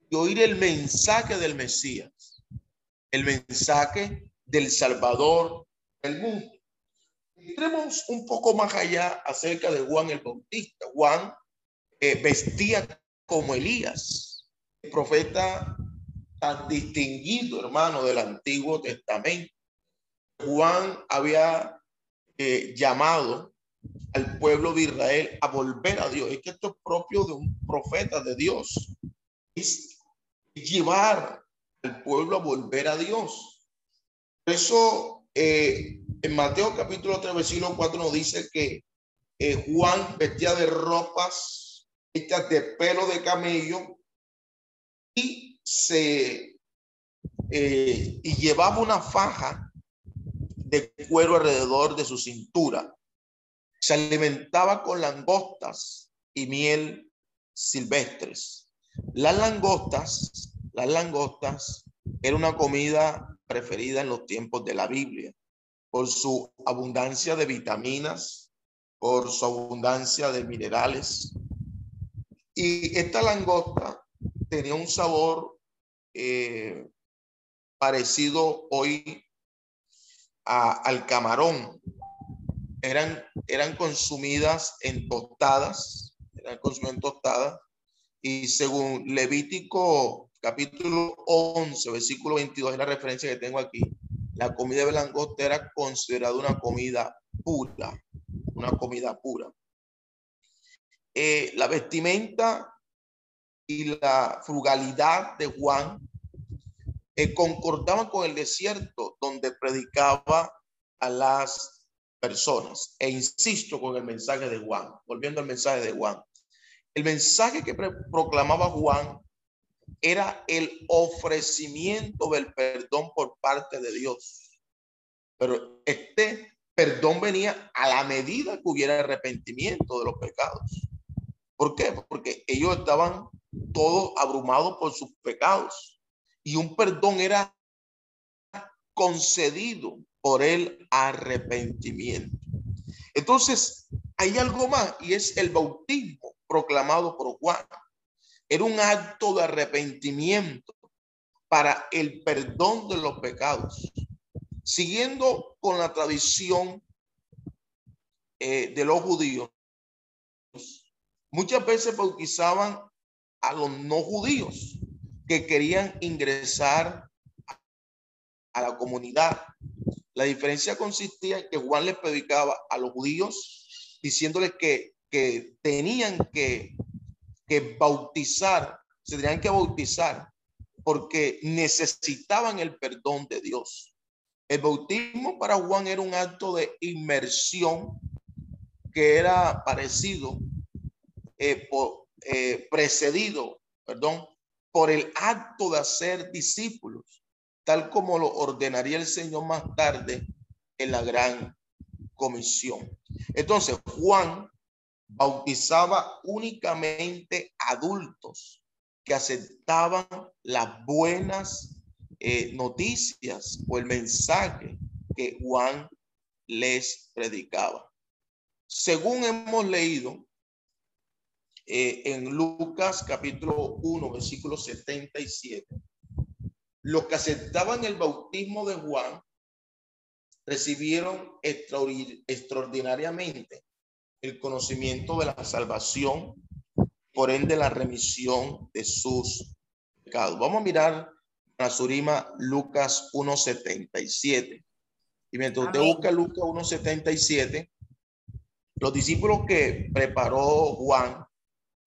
y oír el mensaje del Mesías, el mensaje del Salvador del mundo. Entremos un poco más allá acerca de Juan el Bautista. Juan eh, vestía como Elías, el profeta tan distinguido, hermano, del Antiguo Testamento. Juan había eh, llamado al pueblo de Israel a volver a Dios. Es que esto es propio de un profeta de Dios. Es llevar al pueblo a volver a Dios. Por eso, eh, en Mateo capítulo 3, versículo 4 nos dice que eh, Juan vestía de ropas hechas de pelo de camello y se eh, y llevaba una faja de cuero alrededor de su cintura. Se alimentaba con langostas y miel silvestres. Las langostas, las langostas era una comida preferida en los tiempos de la Biblia por su abundancia de vitaminas, por su abundancia de minerales. Y esta langosta tenía un sabor eh, parecido hoy a, al camarón. Eran, eran consumidas en tostadas, eran consumidas en tostadas. Y según Levítico capítulo 11, versículo 22, es la referencia que tengo aquí, la comida de langosta era considerada una comida pura, una comida pura. Eh, la vestimenta y la frugalidad de Juan eh, concordaban con el desierto donde predicaba a las personas. E insisto con el mensaje de Juan, volviendo al mensaje de Juan. El mensaje que proclamaba Juan era el ofrecimiento del perdón por parte de Dios. Pero este perdón venía a la medida que hubiera arrepentimiento de los pecados. ¿Por qué? Porque ellos estaban todos abrumados por sus pecados y un perdón era concedido por el arrepentimiento. Entonces, hay algo más y es el bautismo proclamado por Juan. Era un acto de arrepentimiento para el perdón de los pecados. Siguiendo con la tradición eh, de los judíos muchas veces bautizaban a los no judíos que querían ingresar a la comunidad. La diferencia consistía en que Juan les predicaba a los judíos diciéndoles que, que tenían que, que bautizar, se tenían que bautizar porque necesitaban el perdón de Dios. El bautismo para Juan era un acto de inmersión que era parecido, eh, eh, precedido, perdón, por el acto de hacer discípulos, tal como lo ordenaría el Señor más tarde en la gran comisión. Entonces, Juan bautizaba únicamente adultos que aceptaban las buenas eh, noticias o el mensaje que Juan les predicaba. Según hemos leído eh, en Lucas capítulo 1, versículo 77, los que aceptaban el bautismo de Juan recibieron extraordinariamente el conocimiento de la salvación, por ende la remisión de sus pecados. Vamos a mirar la Surima Lucas 1.77. Y mientras usted busca Lucas 1.77, los discípulos que preparó Juan,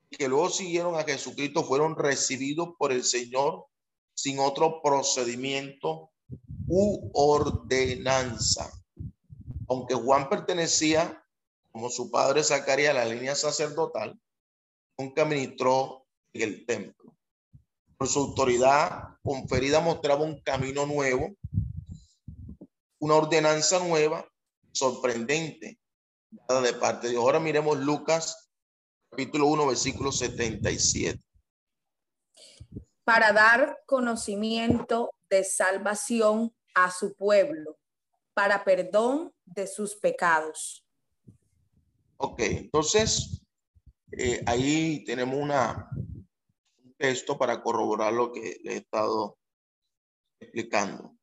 que luego siguieron a Jesucristo, fueron recibidos por el Señor sin otro procedimiento u ordenanza. Aunque Juan pertenecía, como su padre Zacarías, a la línea sacerdotal, nunca ministró en el templo. Por su autoridad conferida mostraba un camino nuevo, una ordenanza nueva, sorprendente, dada de parte de Dios. Ahora miremos Lucas capítulo 1, versículo 77. Para dar conocimiento de salvación a su pueblo, para perdón de sus pecados. Ok, entonces eh, ahí tenemos una, un texto para corroborar lo que le he estado explicando.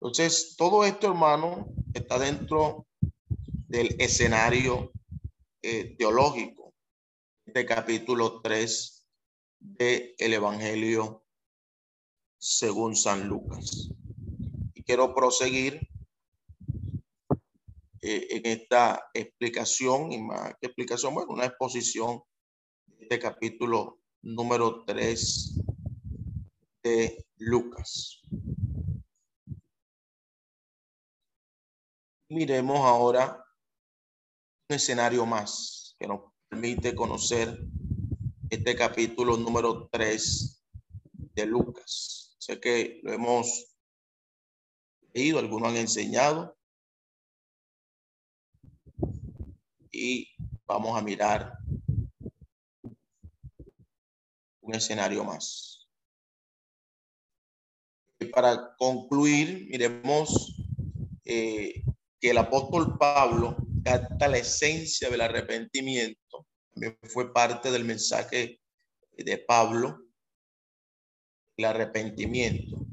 Entonces, todo esto, hermano, está dentro del escenario eh, teológico de capítulo 3 del el Evangelio según San Lucas. Y quiero proseguir eh, en esta explicación y más que explicación, bueno, una exposición de capítulo número 3 de Lucas. Miremos ahora un escenario más que nos permite conocer este capítulo número 3 de Lucas. Sé que lo hemos leído, algunos han enseñado. Y vamos a mirar un escenario más. Y para concluir, miremos eh, que el apóstol Pablo capta la esencia del arrepentimiento. También fue parte del mensaje de Pablo, el arrepentimiento.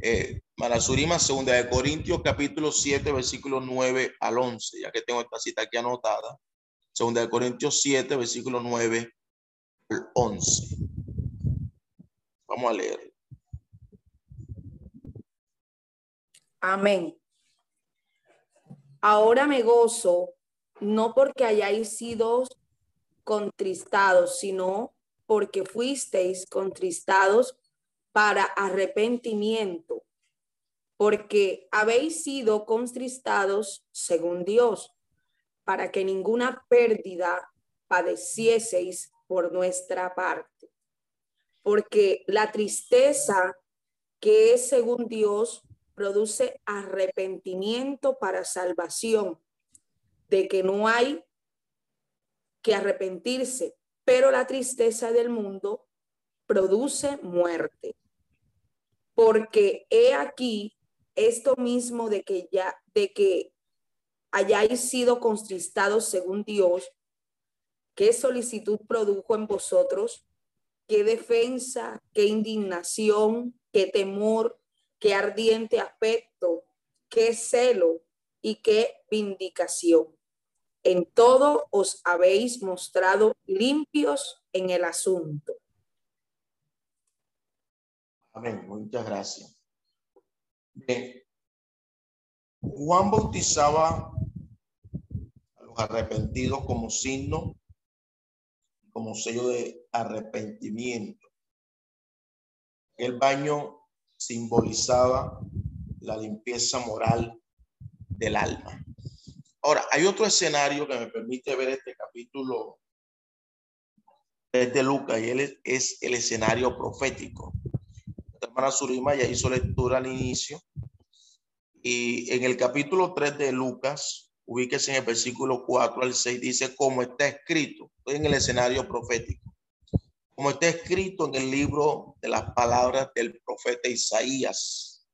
Eh, Marasurima, segunda de Corintios, capítulo 7, versículo 9 al 11, ya que tengo esta cita aquí anotada. Segunda de Corintios 7, versículo 9 al 11. Vamos a leer. Amén. Ahora me gozo, no porque hayáis sido contristados, sino porque fuisteis contristados para arrepentimiento, porque habéis sido contristados según Dios, para que ninguna pérdida padecieseis por nuestra parte. Porque la tristeza que es según Dios produce arrepentimiento para salvación, de que no hay que arrepentirse, pero la tristeza del mundo produce muerte. Porque he aquí esto mismo de que ya, de que hayáis sido contristados según Dios, qué solicitud produjo en vosotros, qué defensa, qué indignación, qué temor, qué ardiente aspecto, qué celo y qué vindicación. En todo os habéis mostrado limpios en el asunto. Amén. Muchas gracias. Juan bautizaba a los arrepentidos como signo, como sello de arrepentimiento. El baño simbolizaba la limpieza moral del alma. Ahora, hay otro escenario que me permite ver este capítulo de Lucas y él es, el escenario profético. Hermana Surima ya hizo lectura al inicio y en el capítulo 3 de Lucas, ubíquese en el versículo 4 al 6, dice, como está escrito, en el escenario profético, como está escrito en el libro de las palabras del profeta Isaías.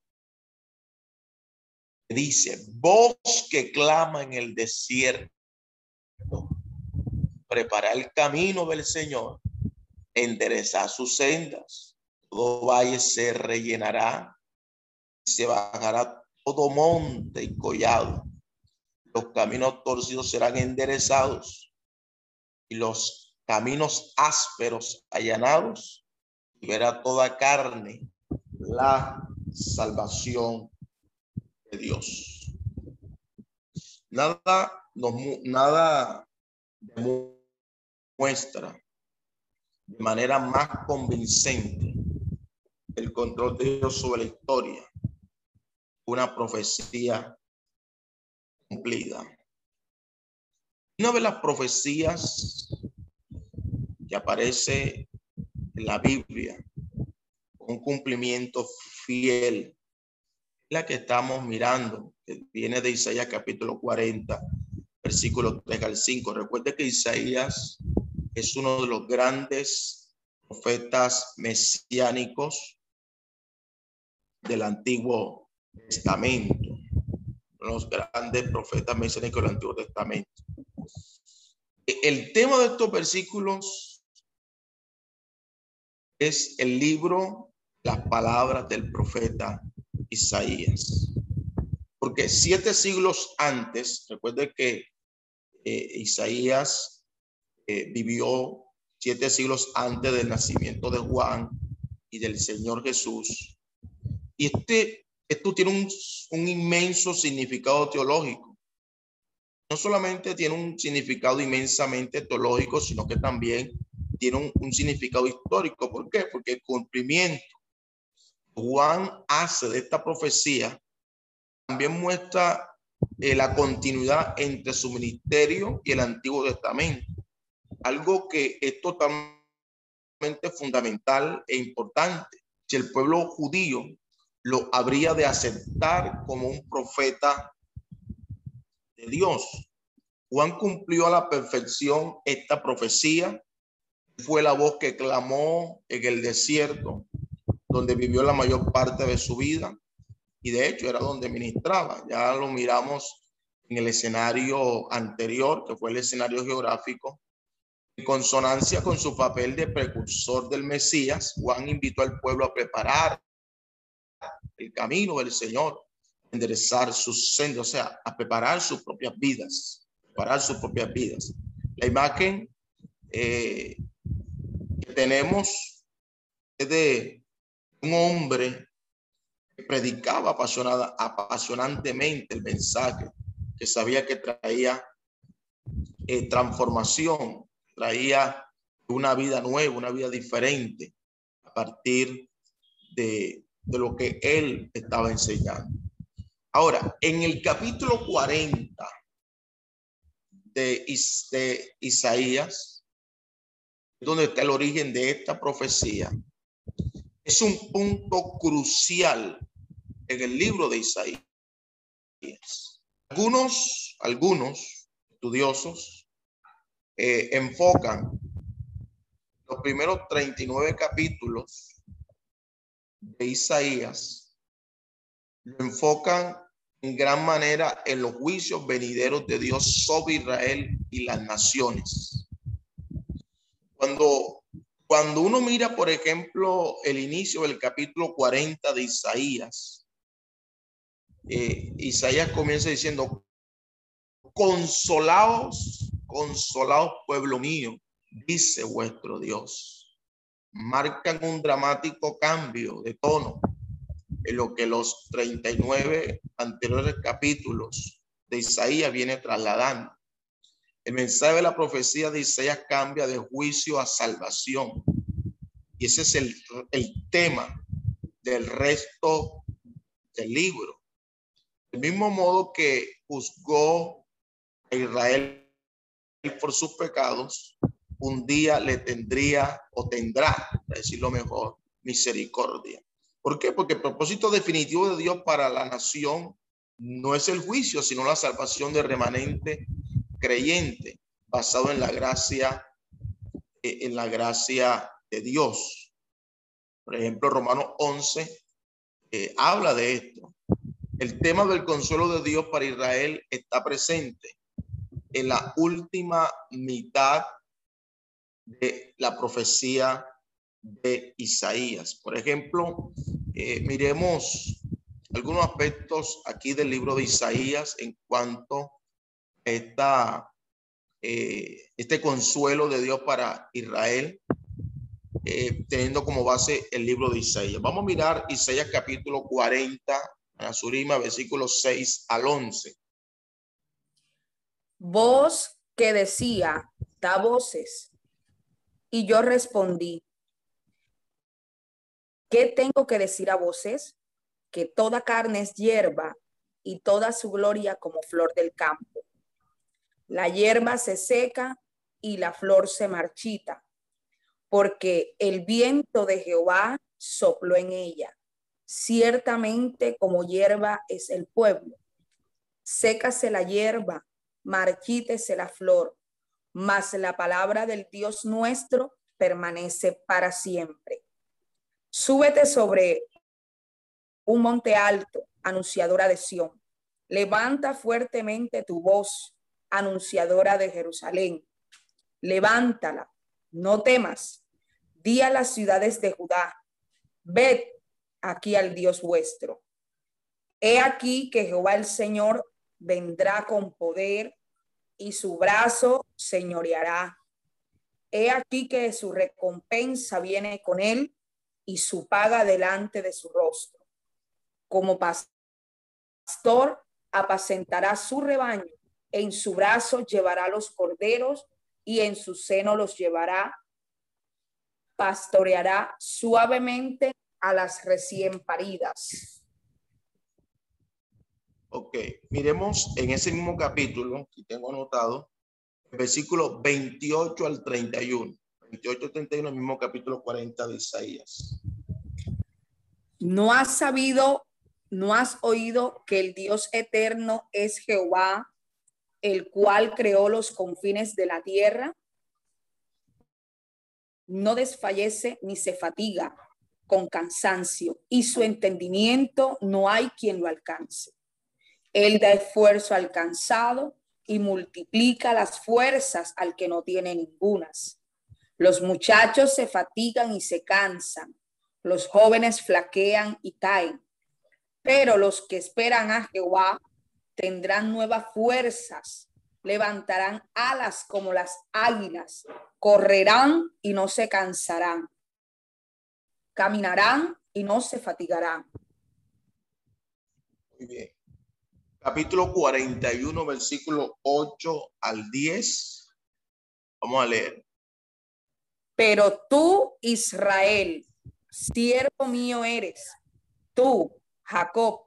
Dice, voz que clama en el desierto, prepara el camino del Señor, endereza sus sendas, todo valle se rellenará, se bajará todo monte y collado. Los caminos torcidos serán enderezados y los caminos ásperos allanados y verá toda carne la salvación de Dios. Nada nos nada demuestra de manera más convincente el control de Dios sobre la historia una profecía cumplida. Una de las profecías que aparece en la Biblia, un cumplimiento fiel, la que estamos mirando, que viene de Isaías capítulo 40, versículo 3 al 5. Recuerde que Isaías es uno de los grandes profetas mesiánicos del Antiguo Testamento, los grandes profetas mesiánicos del Antiguo Testamento. El tema de estos versículos es el libro, las palabras del profeta Isaías. Porque siete siglos antes, recuerde que eh, Isaías eh, vivió siete siglos antes del nacimiento de Juan y del Señor Jesús. Y este esto tiene un, inmenso significado teológico. No solamente tiene un significado inmensamente teológico, sino que también tiene un, significado histórico. ¿Por qué? Porque el cumplimiento Juan hace de esta profecía también muestra eh, la continuidad entre su ministerio y el Antiguo Testamento. Algo que es totalmente fundamental e importante. Si el pueblo judío lo habría de aceptar como un profeta de Dios. Juan cumplió a la perfección esta profecía. Fue la voz que clamó en el desierto, donde vivió la mayor parte de su vida. Y de hecho era donde ministraba. Ya lo miramos en el escenario anterior, que fue el escenario geográfico. En consonancia con su papel de precursor del Mesías, Juan invitó al pueblo a preparar el camino del Señor, enderezar sus sendos, o sea, a preparar sus propias vidas, preparar sus propias vidas. La imagen eh, que tenemos es de un hombre que predicaba apasionada, apasionantemente el mensaje, que sabía que traía eh, transformación, traía una vida nueva, una vida diferente a partir de de lo que él estaba enseñando. Ahora, en el capítulo 40 de, Isaías, donde está el origen de esta profecía, es un punto crucial en el libro de Isaías. Algunos, algunos estudiosos eh, enfocan los primeros 39 capítulos de Isaías lo enfocan en gran manera en los juicios venideros de Dios sobre Israel y las naciones. Cuando, cuando uno mira, por ejemplo, el inicio del capítulo 40 de Isaías, eh, Isaías comienza diciendo, consolaos, consolaos pueblo mío, dice vuestro Dios. Marcan un dramático cambio de tono en lo que los 39 anteriores capítulos de Isaías viene trasladando. El mensaje de la profecía de Isaías cambia de juicio a salvación. Y ese es el, el tema del resto del libro. Del mismo modo que juzgó a Israel por sus pecados, un día le tendría o tendrá, para decirlo mejor, misericordia. ¿Por qué? Porque el propósito definitivo de Dios para la nación no es el juicio, sino la salvación del remanente creyente, basado en la gracia, eh, en la gracia de Dios. Por ejemplo, Romanos 11 eh, habla de esto. El tema del consuelo de Dios para Israel está presente en la última mitad de la profecía de Isaías. Por ejemplo, eh, miremos algunos aspectos aquí del libro de Isaías en cuanto a esta, eh, este consuelo de Dios para Israel, eh, teniendo como base el libro de Isaías. Vamos a mirar Isaías capítulo 40, a Surima, versículos 6 al 11. Voz que decía, da voces. Y yo respondí, ¿Qué tengo que decir a voces? Que toda carne es hierba y toda su gloria como flor del campo. La hierba se seca y la flor se marchita, porque el viento de Jehová sopló en ella. Ciertamente como hierba es el pueblo. Sécase la hierba, marchítese la flor, mas la palabra del Dios nuestro permanece para siempre. Súbete sobre un monte alto, anunciadora de Sión. Levanta fuertemente tu voz, anunciadora de Jerusalén. Levántala, no temas. Di a las ciudades de Judá, ved aquí al Dios vuestro. He aquí que Jehová el Señor vendrá con poder y su brazo señoreará. He aquí que su recompensa viene con él y su paga delante de su rostro. Como pastor apacentará su rebaño, en su brazo llevará los corderos y en su seno los llevará. Pastoreará suavemente a las recién paridas. Ok, miremos en ese mismo capítulo, que tengo anotado, versículo 28 al 31. 28, 31, el mismo capítulo 40 de Isaías. No has sabido, no has oído que el Dios eterno es Jehová, el cual creó los confines de la tierra. No desfallece ni se fatiga con cansancio y su entendimiento no hay quien lo alcance. Él da esfuerzo al cansado y multiplica las fuerzas al que no tiene ningunas. Los muchachos se fatigan y se cansan, los jóvenes flaquean y caen, pero los que esperan a Jehová tendrán nuevas fuerzas, levantarán alas como las águilas, correrán y no se cansarán, caminarán y no se fatigarán. Muy bien. Capítulo 41, versículo 8 al 10. Vamos a leer. Pero tú, Israel, siervo mío eres, tú, Jacob,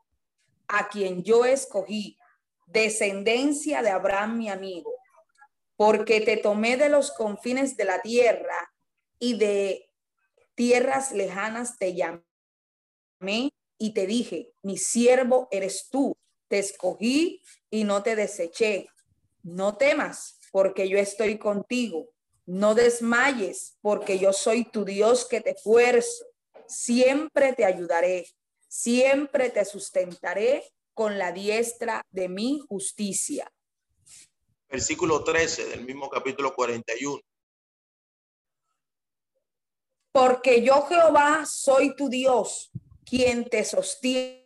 a quien yo escogí, descendencia de Abraham, mi amigo, porque te tomé de los confines de la tierra y de tierras lejanas te llamé y te dije, mi siervo eres tú, te escogí y no te deseché. No temas, porque yo estoy contigo no desmayes, porque yo soy tu Dios que te esfuerzo. Siempre te ayudaré, siempre te sustentaré con la diestra de mi justicia. Versículo 13 del mismo capítulo 41. Porque yo Jehová soy tu Dios, quien te sostiene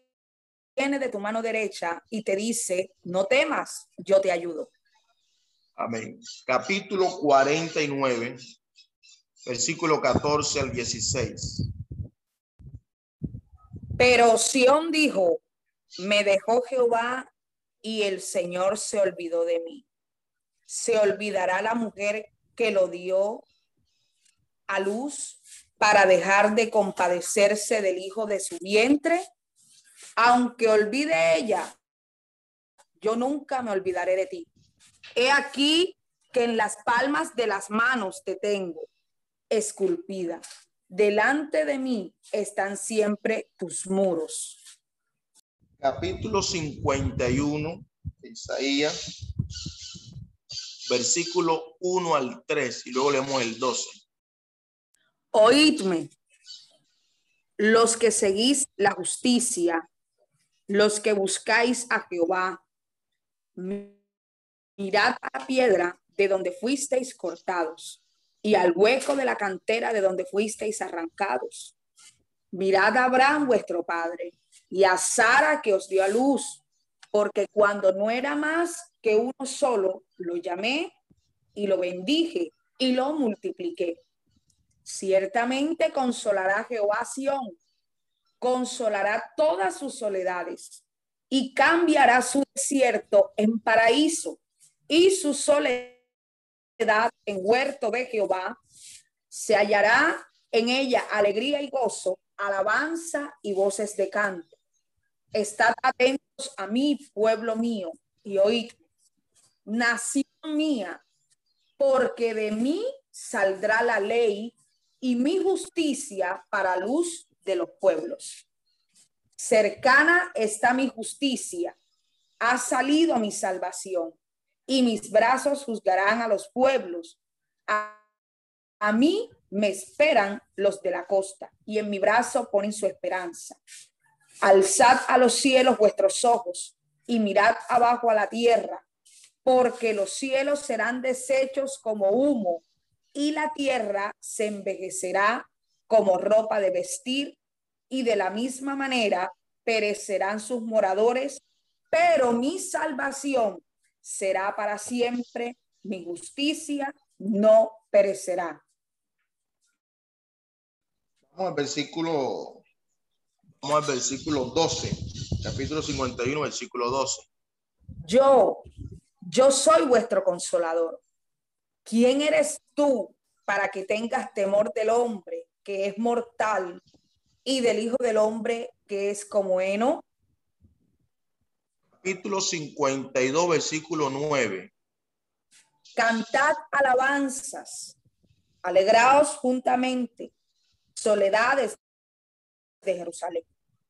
sostiene de tu mano derecha y te dice, no temas, yo te ayudo. Amén. Capítulo 49, versículo 14 al 16. Pero Sión dijo, me dejó Jehová y el Señor se olvidó de mí. Se olvidará la mujer que lo dio a luz para dejar de compadecerse del hijo de su vientre, aunque olvide ella, yo nunca me olvidaré de ti. He aquí que en las palmas de las manos te tengo esculpida. Delante de mí están siempre tus muros. Capítulo 51 Isaías, versículo 1 al 3 y luego leemos el 12. Oídme, los que seguís la justicia, los que buscáis a Jehová, mirad a la piedra de donde fuisteis cortados y al hueco de la cantera de donde fuisteis arrancados. Mirad a Abraham vuestro padre y a Sara que os dio a luz, porque cuando no era más que uno solo, lo llamé y lo bendije y lo multipliqué. Ciertamente consolará Jehová Sión, consolará todas sus soledades y cambiará su desierto en paraíso y su soledad en huerto de Jehová. Se hallará en ella alegría y gozo, alabanza y voces de canto. Estad atentos a mí, pueblo mío, y oíd, nación mía, porque de mí saldrá la ley y mi justicia para luz de los pueblos. Cercana está mi justicia, ha salido mi salvación, y mis brazos juzgarán a los pueblos. A, mí me esperan los de la costa, y en mi brazo ponen su esperanza. Alzad a los cielos vuestros ojos y mirad abajo a la tierra, porque los cielos serán deshechos como humo y la tierra se envejecerá como ropa de vestir y de la misma manera perecerán sus moradores, pero mi salvación será para siempre, mi justicia no perecerá. Vamos al versículo, vamos al versículo 12, capítulo 51, versículo 12. Yo, yo soy vuestro consolador. ¿Quién eres tú para que tengas temor del hombre que es mortal y del Hijo del Hombre que es como heno? Capítulo 52, versículo 9. Cantad alabanzas, alegraos juntamente, soledades de Jerusalén,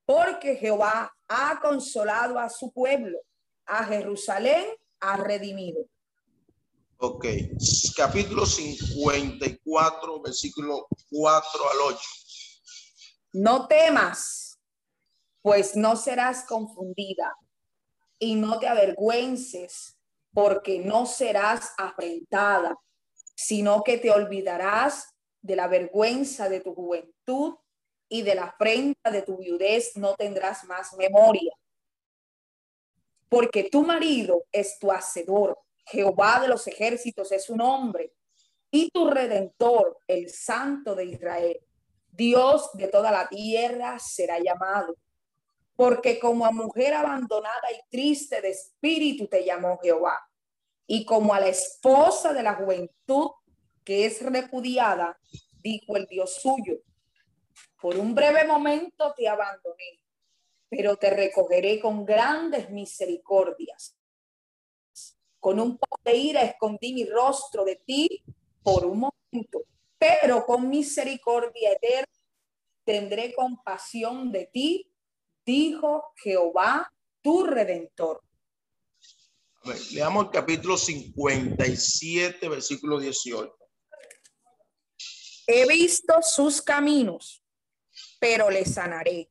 porque Jehová ha consolado a su pueblo, a Jerusalén ha redimido. Ok, capítulo 54, versículo 4 al 8. No temas, pues no serás confundida, y no te avergüences, porque no serás afrentada, sino que te olvidarás de la vergüenza de tu juventud y de la afrenta de tu viudez no tendrás más memoria. Porque tu marido es tu hacedor Jehová de los ejércitos es un hombre y tu redentor, el santo de Israel. Dios de toda la tierra será llamado. Porque como a mujer abandonada y triste de espíritu te llamó Jehová. Y como a la esposa de la juventud que es repudiada, dijo el Dios suyo. Por un breve momento te abandoné, pero te recogeré con grandes misericordias con un poco de ira escondí mi rostro de ti por un momento, pero con misericordia eterna tendré compasión de ti, dijo Jehová, tu redentor. leamos el capítulo 57, versículo 18. He visto sus caminos, pero le sanaré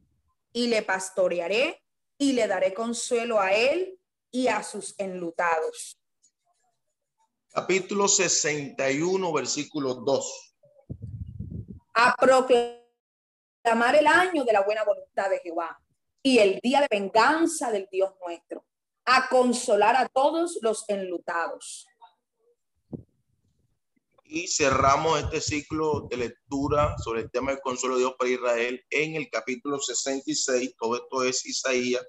y le pastorearé y le daré consuelo a él y a sus enlutados capítulo 61, versículo 2. A proclamar el año de la buena voluntad de Jehová y el día de venganza del Dios nuestro, a consolar a todos los enlutados. Y cerramos este ciclo de lectura sobre el tema del consuelo de Dios para Israel en el capítulo 66. Todo esto es Isaías,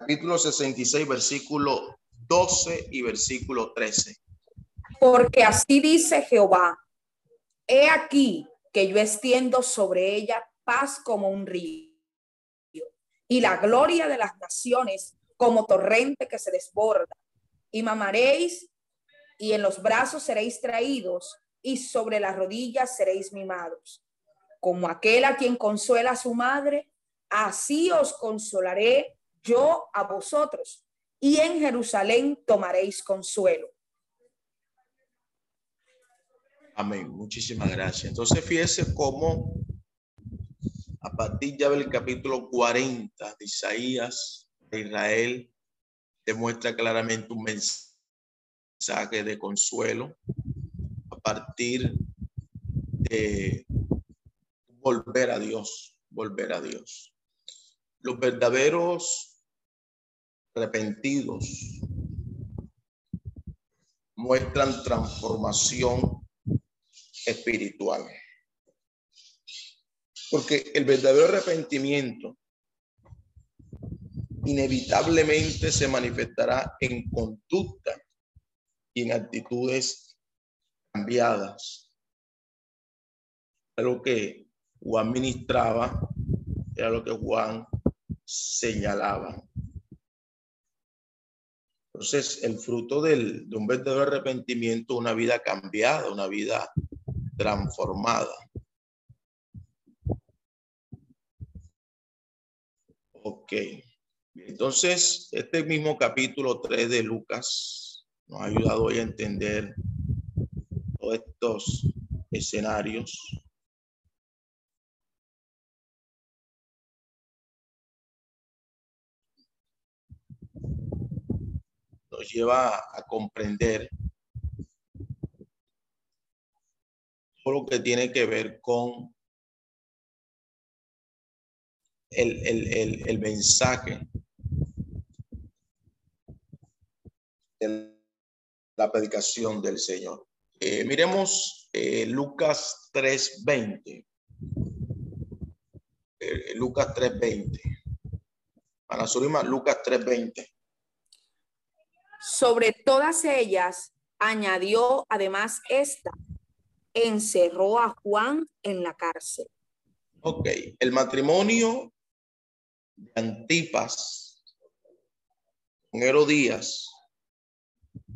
capítulo 66, versículo 12 y versículo 13. Porque así dice Jehová, he aquí que yo extiendo sobre ella paz como un río y la gloria de las naciones como torrente que se desborda. Y mamaréis y en los brazos seréis traídos y sobre las rodillas seréis mimados. Como aquel a quien consuela a su madre, así os consolaré yo a vosotros y en Jerusalén tomaréis consuelo. Amén. Muchísimas gracias. Entonces, fíjese cómo a partir ya del capítulo 40 de Isaías de Israel demuestra claramente un mensaje de consuelo a partir de volver a Dios, volver a Dios. Los verdaderos arrepentidos muestran transformación espiritual. Porque el verdadero arrepentimiento inevitablemente se manifestará en conducta y en actitudes cambiadas. Lo que Juan ministraba, era lo que Juan señalaba. Entonces, el fruto del, de un verdadero arrepentimiento, una vida cambiada, una vida transformada. Ok. Entonces, este mismo capítulo 3 de Lucas nos ha ayudado hoy a entender todos estos escenarios. Nos lleva a comprender todo lo que tiene que ver con el, mensaje de la predicación del Señor. Eh, miremos Lucas 3:20. Eh, Lucas 3:20. Ana Surima, Lucas 3:20. Sobre todas ellas añadió además esta, encerró a Juan en la cárcel. Ok, el matrimonio de Antipas con Herodías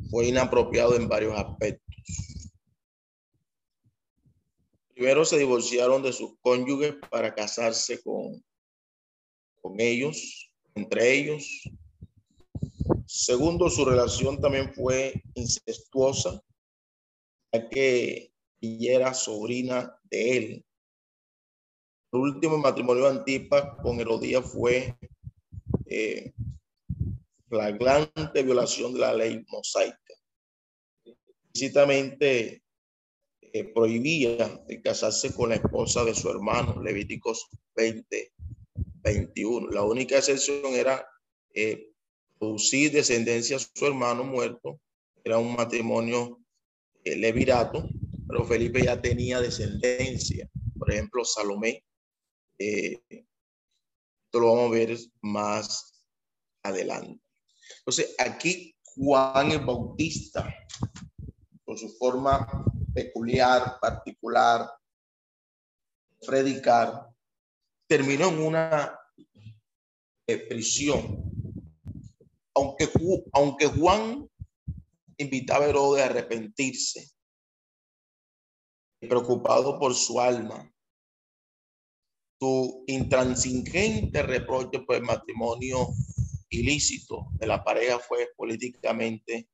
fue inapropiado en varios aspectos. Primero se divorciaron de sus cónyuges para casarse con, con ellos, entre ellos. Segundo, su relación también fue incestuosa, ya que ella era sobrina de él. El último matrimonio de Antipas con Herodías fue eh, flagrante violación de la ley mosaica. Explícitamente eh, prohibía casarse con la esposa de su hermano, Levíticos 20, 21. La única excepción era eh, producir descendencia a su hermano muerto. Era un matrimonio levirato, pero Felipe ya tenía descendencia. Por ejemplo, Salomé eh, esto lo vamos a ver más adelante. Entonces, aquí Juan el Bautista, con su forma peculiar, particular, predicar, terminó en una eh, prisión. Aunque, aunque Juan invitaba a Herodes a arrepentirse, preocupado por su alma, su intransigente reproche por el matrimonio ilícito de la pareja fue políticamente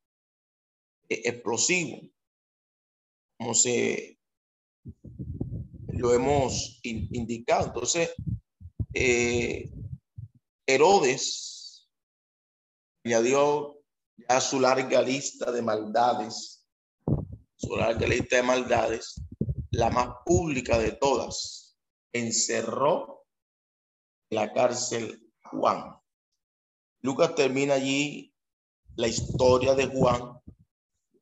eh, explosivo, como se lo hemos indicado. Entonces, eh, Herodes añadió ya su larga lista de maldades, su larga lista de maldades, la más pública de todas, encerró la cárcel Juan. Lucas termina allí la historia de Juan,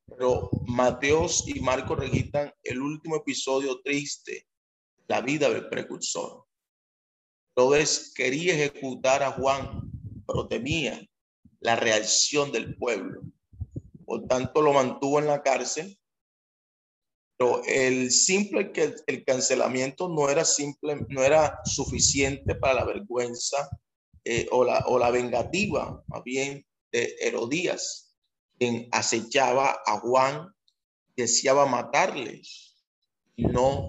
pero Mateos y Marcos registran el último episodio triste, la vida del precursor. Entonces quería ejecutar a Juan, pero temía la reacción del pueblo. Por tanto, lo mantuvo en la cárcel. Pero el simple que el cancelamiento no era simple, no era suficiente para la vergüenza eh, o, la, o la vengativa, más bien, de Herodías, quien acechaba a Juan, deseaba matarle, no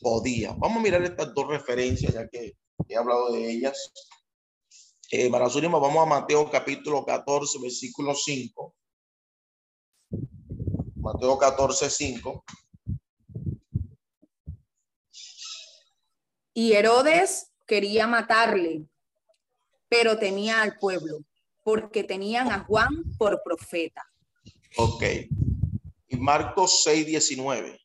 podía. Vamos a mirar estas dos referencias, ya que he hablado de ellas. Eh, vamos a Mateo capítulo 14, versículo 5. Mateo 14, 5. Y Herodes quería matarle, pero temía al pueblo, porque tenían a Juan por profeta. Ok. Y Marcos 6, 19.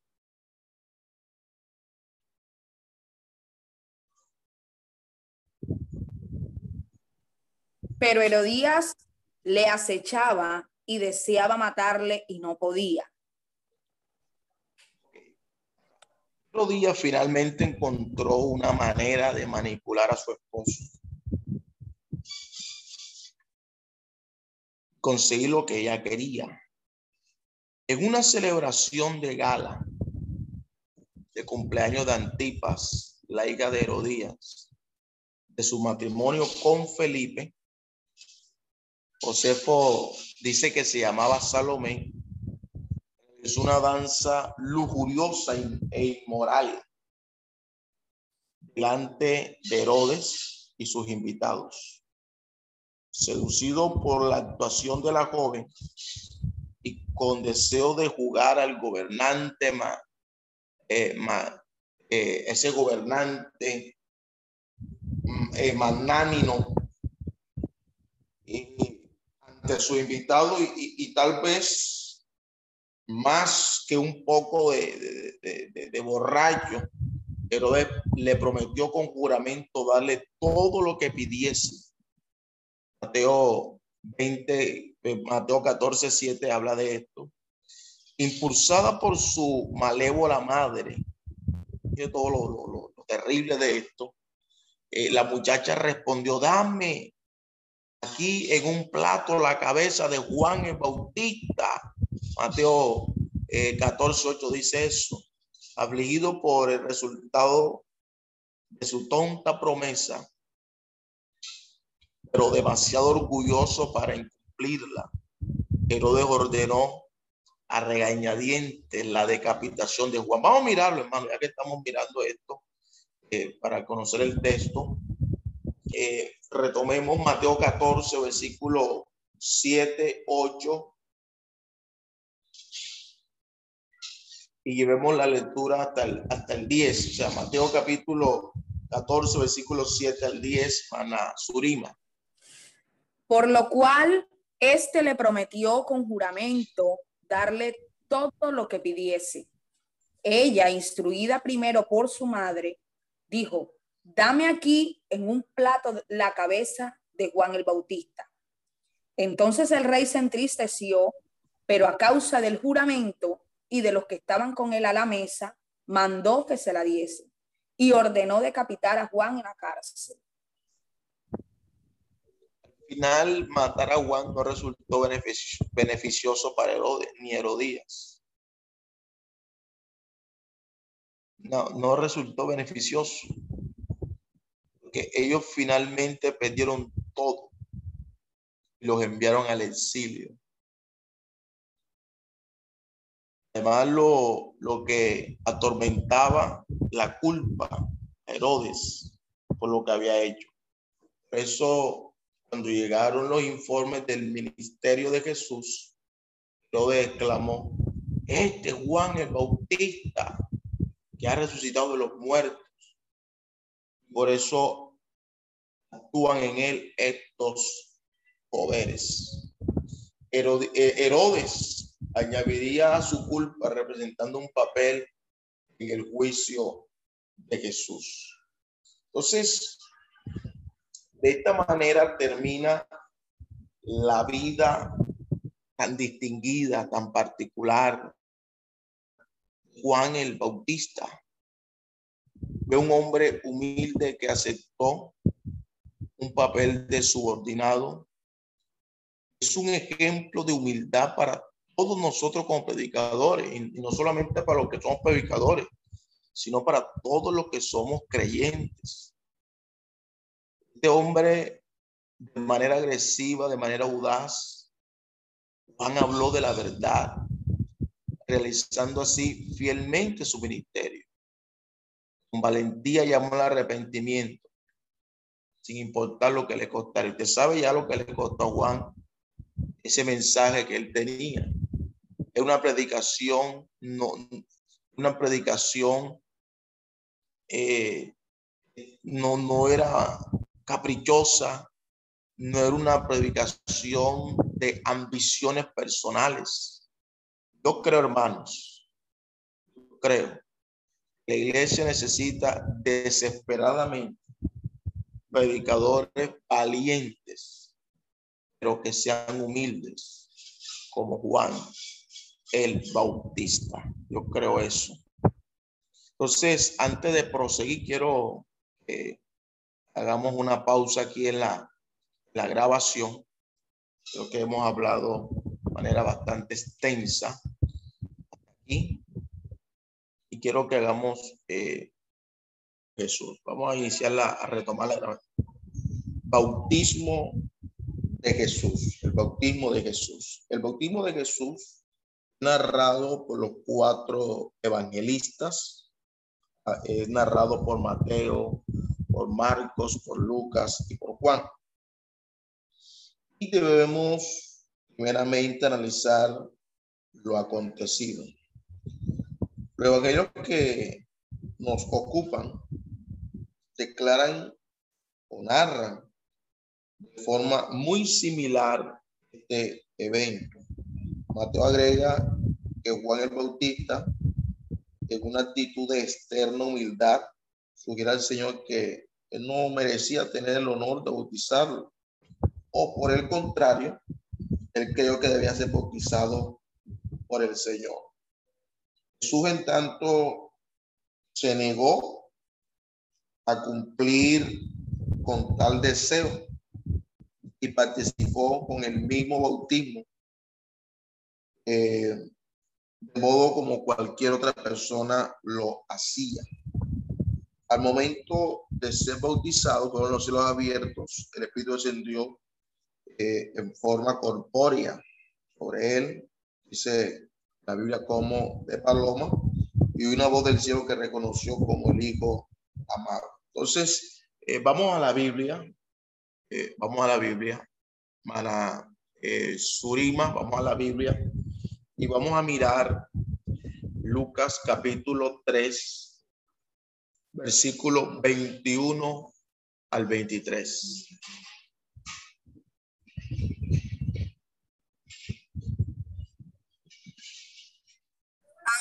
Pero Herodías le acechaba y deseaba matarle y no podía. Herodías finalmente encontró una manera de manipular a su esposo. Conseguir lo que ella quería. En una celebración de gala de cumpleaños de Antipas, la hija de Herodías, de su matrimonio con Felipe, Josefo dice que se llamaba Salomé. Es una danza lujuriosa e inmoral delante de Herodes y sus invitados. Seducido por la actuación de la joven y con deseo de jugar al gobernante, eh, eh, ese gobernante mm, eh, magnánimo y de su invitado y, tal vez más que un poco de, borracho, pero le prometió con juramento darle todo lo que pidiese. Mateo 20, eh, Mateo 14, 7 habla de esto. Impulsada por su malévola madre, que todo lo, terrible de esto, eh, la muchacha respondió, dame aquí en un plato la cabeza de Juan el Bautista. Mateo eh, 14, 8 dice eso. Afligido por el resultado de su tonta promesa, pero demasiado orgulloso para incumplirla. Herodes ordenó a regañadientes la decapitación de Juan. Vamos a mirarlo, hermano, ya que estamos mirando esto, eh, para conocer el texto. Eh, retomemos Mateo 14, versículo 7, 8. Y llevemos la lectura hasta el, hasta el 10. O sea, Mateo capítulo 14, versículo 7 al 10, Mana Surima. Por lo cual, éste le prometió con juramento darle todo lo que pidiese. Ella, instruida primero por su madre, dijo, dame aquí en un plato la cabeza de Juan el Bautista. Entonces el rey se entristeció, pero a causa del juramento y de los que estaban con él a la mesa, mandó que se la diese y ordenó decapitar a Juan en la cárcel. Al final, matar a Juan no resultó beneficioso para Herodes ni Herodías. No, no resultó beneficioso ellos finalmente perdieron todo y los enviaron al exilio. Además, lo, lo que atormentaba la culpa a Herodes por lo que había hecho. Por eso, cuando llegaron los informes del ministerio de Jesús, Herodes exclamó, este Juan el Bautista, que ha resucitado de los muertos, por eso actúan en él estos poderes. Eh, Herodes añadiría a su culpa representando un papel en el juicio de Jesús. Entonces, De esta manera termina la vida tan distinguida, tan particular. Juan el Bautista. Fue un hombre humilde que aceptó un papel de subordinado. Es un ejemplo de humildad para todos nosotros como predicadores, y no solamente para los que somos predicadores, sino para todos los que somos creyentes. Este hombre, de manera agresiva, de manera audaz, Juan habló de la verdad, realizando así fielmente su ministerio. Con valentía llamó al arrepentimiento, sin importar lo que le costara. Usted sabe ya lo que le costó a Juan ese mensaje que él tenía. Es una predicación, no, una predicación eh, no, no era caprichosa, no era una predicación de ambiciones personales. Yo creo, hermanos, creo, la iglesia necesita desesperadamente predicadores valientes, pero que sean humildes, como Juan el Bautista. Yo creo eso. Entonces, antes de proseguir, quiero que hagamos una pausa aquí en la, la grabación. Creo que hemos hablado de manera bastante extensa aquí. Y quiero que hagamos eh, Jesús. Vamos a iniciar a retomar la. Bautismo de Jesús. El bautismo de Jesús. El bautismo de Jesús narrado por los cuatro evangelistas es narrado por Mateo, por Marcos, por Lucas y por Juan. Y debemos primeramente analizar lo acontecido. Los aquellos que nos ocupan declaran o narran de forma muy similar este evento. Mateo agrega que Juan el Bautista en una actitud de externa humildad, sugiere al Señor que no merecía tener el honor de bautizarlo. O por el contrario, él creyó que debía ser bautizado por el Señor. Jesús, en tanto, se negó a cumplir con tal deseo y participó con el mismo bautismo eh, de modo como cualquier otra persona lo hacía. Al momento de ser bautizado con los cielos abiertos, el Espíritu descendió eh, en forma corpórea sobre él, dice la Biblia como de paloma, y una voz del cielo que reconoció como el Hijo amado. Entonces, eh, vamos a la Biblia, eh, vamos a la Biblia, para Surima, vamos a la Biblia, y vamos a mirar Lucas capítulo 3, versículo 21 al 23.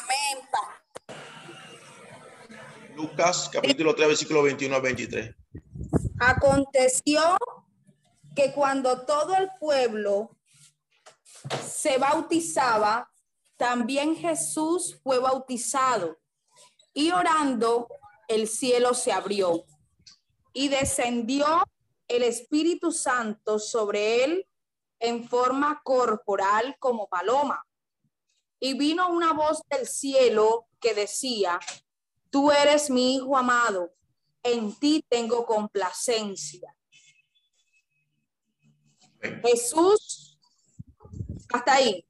Amén. Lucas capítulo 3, versículo 21 al 23. Aconteció que cuando todo el pueblo se bautizaba, también Jesús fue bautizado y orando el cielo se abrió y descendió el Espíritu Santo sobre él en forma corporal como paloma. Y vino una voz del cielo que decía, tú eres mi Hijo amado, en ti tengo complacencia. Jesús hasta ahí.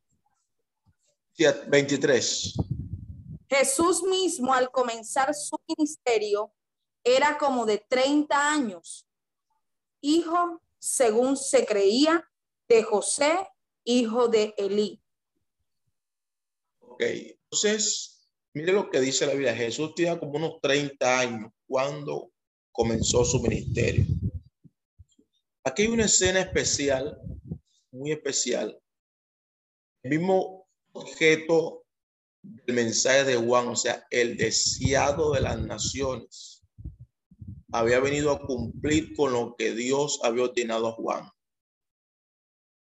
23. Jesús mismo al comenzar su ministerio era como de 30 años, hijo, según se creía, de José, hijo de Elí. Ok, entonces, mire lo que dice la Biblia. Jesús tenía como unos 30 años cuando comenzó su ministerio. Aquí hay una escena especial, muy especial, mismo objeto del mensaje de Juan, o sea, el deseado de las naciones. había venido a cumplir con lo que Dios había ordenado a Juan.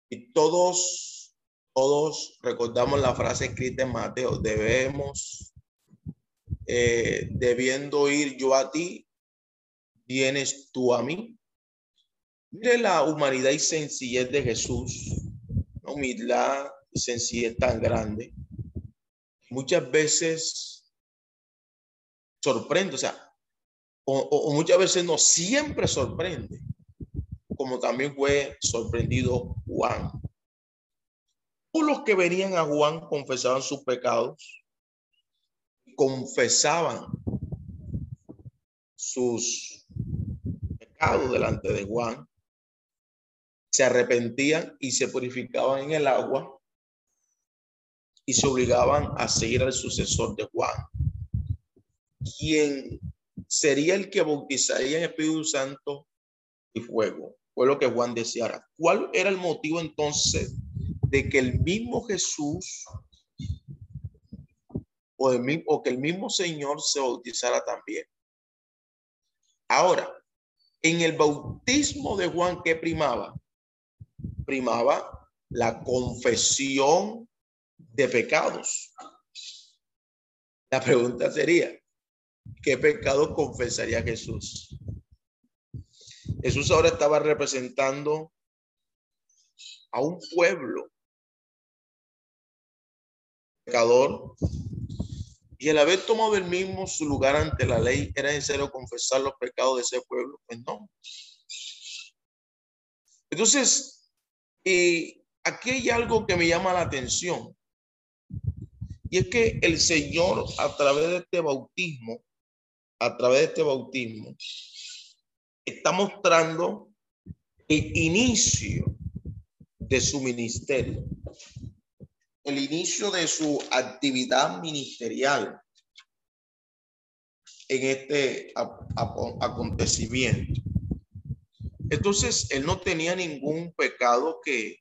Y todos, todos recordamos la frase escrita en Mateo, debemos, eh, debiendo ir yo a ti, vienes tú a mí. Mire la humanidad y sencillez de Jesús, la humildad y sencillez tan grande. Muchas veces sorprende, o sea, o, muchas veces no, siempre sorprende, como también fue sorprendido Juan. Todos los que venían a Juan confesaban sus pecados, confesaban sus pecados delante de Juan, se arrepentían y se purificaban en el agua y se obligaban a seguir al sucesor de Juan, quien sería el que bautizaría en Espíritu Santo y fuego. Fue lo que Juan deseara. ¿Cuál era el motivo entonces de que el mismo Jesús o, que el mismo Señor se bautizara también? Ahora, en el bautismo de Juan, ¿qué primaba? Primaba la confesión de pecados. La pregunta sería, ¿qué pecado confesaría Jesús? Jesús ahora estaba representando a un pueblo pecador y el haber tomado el mismo su lugar ante la ley era necesario confesar los pecados de ese pueblo. Pues no. Entonces, aquí hay algo que me llama la atención. Y es que el Señor a través de este bautismo a través de este bautismo, está mostrando el inicio de su ministerio, el inicio de su actividad ministerial en este acontecimiento. Entonces, él no tenía ningún pecado que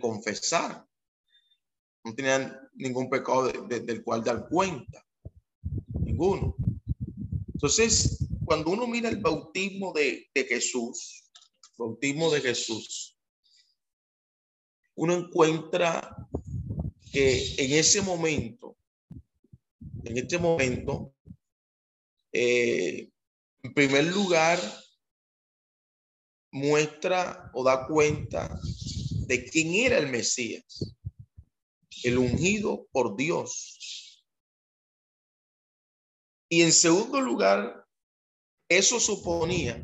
confesar. No tenía ningún pecado del cual dar cuenta. Ninguno. Entonces, cuando uno mira el bautismo de, Jesús, bautismo de Jesús, uno encuentra que en ese momento, en este momento, eh, en primer lugar, muestra o da cuenta de quién era el Mesías, el ungido por Dios, y en segundo lugar, eso suponía,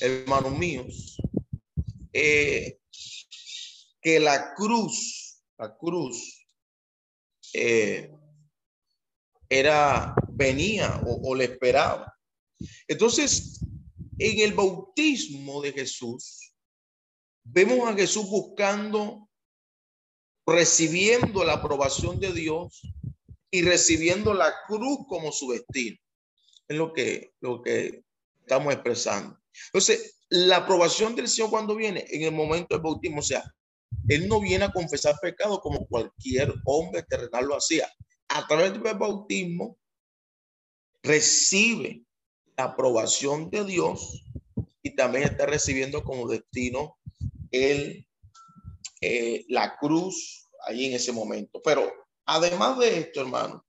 hermanos míos, eh, que la cruz, la cruz, eh, era, venía o, le esperaba. Entonces, en el bautismo de Jesús, vemos a Jesús buscando, recibiendo la aprobación de Dios y recibiendo la cruz como su destino. Es lo que, lo que estamos expresando. Entonces, la aprobación del Señor cuando viene en el momento del bautismo, o sea, Él no viene a confesar pecado como cualquier hombre terrenal lo hacía. A través del bautismo, recibe la aprobación de Dios y también está recibiendo como destino el, eh, la cruz ahí en ese momento. Pero Además de esto, hermano,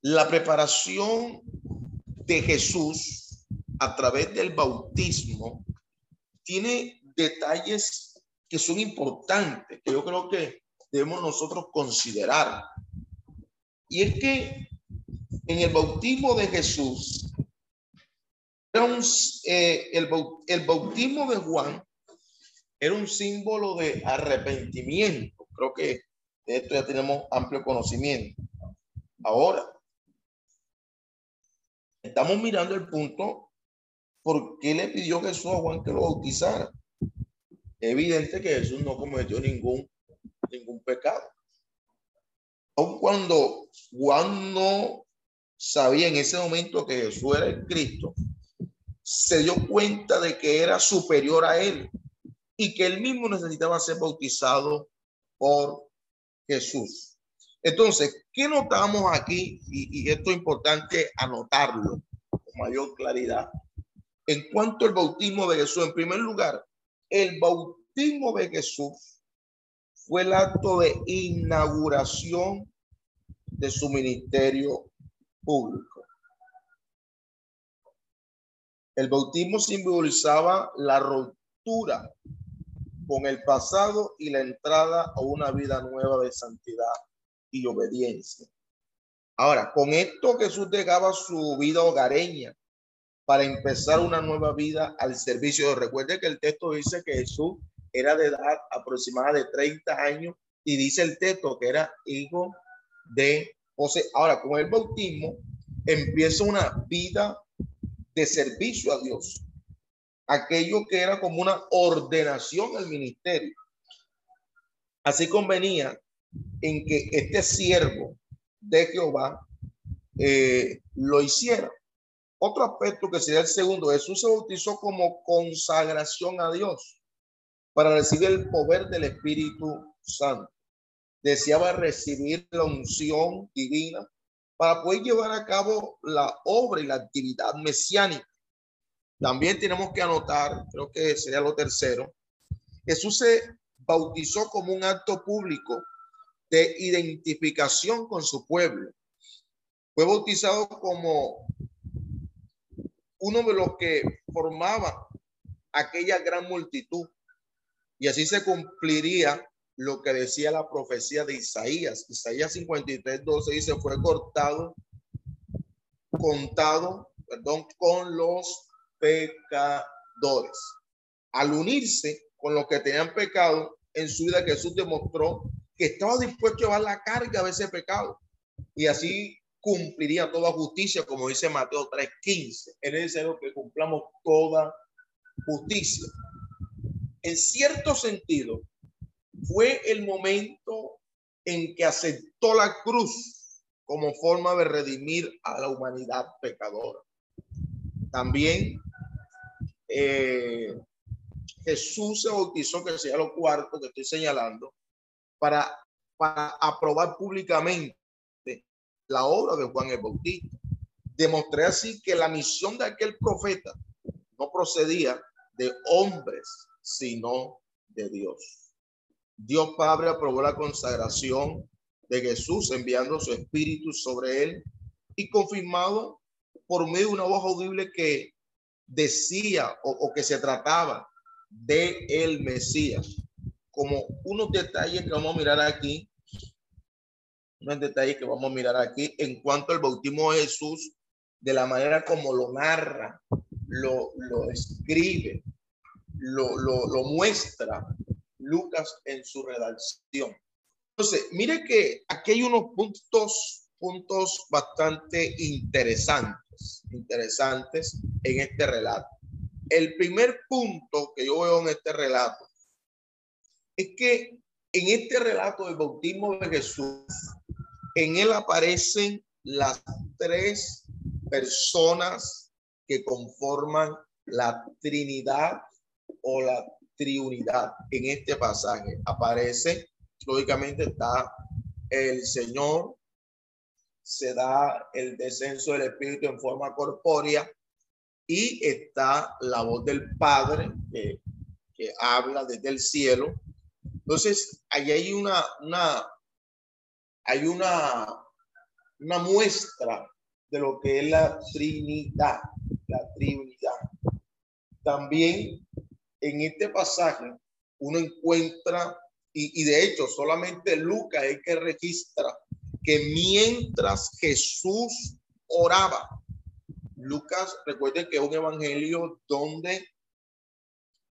la preparación de Jesús a través del bautismo tiene detalles que son importantes, que yo creo que debemos nosotros considerar. Y es que en el bautismo de Jesús, eh, el, el bautismo de Juan era un símbolo de arrepentimiento. Creo que de esto ya tenemos amplio conocimiento. Ahora, estamos mirando el punto, ¿por qué le pidió Jesús a Juan que lo bautizara? Evidente que Jesús no cometió ningún, ningún pecado. Aun cuando Juan sabía en ese momento que Jesús era el Cristo, se dio cuenta de que era superior a él y que él mismo necesitaba ser bautizado por Jesús. Entonces, ¿qué notamos aquí? Y, esto es importante anotarlo con mayor claridad. En cuanto al bautismo de Jesús, en primer lugar, el bautismo de Jesús fue el acto de inauguración de su ministerio público. El bautismo simbolizaba la ruptura con el pasado y la entrada a una vida nueva de santidad y obediencia. Ahora, con esto Jesús dejaba su vida hogareña para empezar una nueva vida al servicio. Recuerde que el texto dice que Jesús era de edad aproximada de 30 años y dice el texto que era hijo de José. Ahora, con el bautismo empieza una vida de servicio a Dios. Aquello que era como una ordenación al ministerio. Así convenía en que este siervo de Jehová eh, lo hiciera. Otro aspecto que sería el segundo, Jesús se bautizó como consagración a Dios para recibir el poder del Espíritu Santo. Deseaba recibir la unción divina para poder llevar a cabo la obra y la actividad mesiánica. También tenemos que anotar, creo que sería lo tercero, Jesús se bautizó como un acto público de identificación con su pueblo. Fue bautizado como uno de los que formaba aquella gran multitud. Y así se cumpliría lo que decía la profecía de Isaías. Isaías 53, 12 dice, fue cortado, contado, perdón, con los pecadores. Al unirse con los que tenían pecado en su vida, Jesús demostró que estaba dispuesto a llevar la carga de ese pecado. Y así cumpliría toda justicia, como dice Mateo 3:15. Es necesario que cumplamos toda justicia. En cierto sentido, fue el momento en que aceptó la cruz como forma de redimir a la humanidad pecadora. También eh, Jesús se bautizó, que sea lo cuarto que estoy señalando, para, para aprobar públicamente la obra de Juan el Bautista. Demostré así que la misión de aquel profeta no procedía de hombres, sino de Dios. Dios Padre aprobó la consagración de Jesús enviando su espíritu sobre él y confirmado por medio de una voz audible que decía o, o que se trataba de el Mesías. Como unos detalles que vamos a mirar aquí unos detalles que vamos a mirar aquí en cuanto al bautismo de Jesús, de la manera como lo narra, lo, lo escribe, lo, lo, lo muestra Lucas en su redacción. Entonces, mire que aquí hay unos puntos, puntos bastante interesantes, interesantes en este relato. El primer punto que yo veo en este relato es que en este relato del bautismo de Jesús, en él aparecen las tres personas que conforman la Trinidad o la Triunidad. En este pasaje aparece, lógicamente está el Señor, se da el descenso del Espíritu en forma corpórea y está la voz del Padre que, que habla desde el cielo. Entonces, ahí hay una, una, hay una, una muestra de lo que es la Trinidad, la Trinidad. También en este pasaje uno encuentra, y, de hecho solamente Lucas es que registra que mientras Jesús oraba, Lucas, recuerden que es un evangelio donde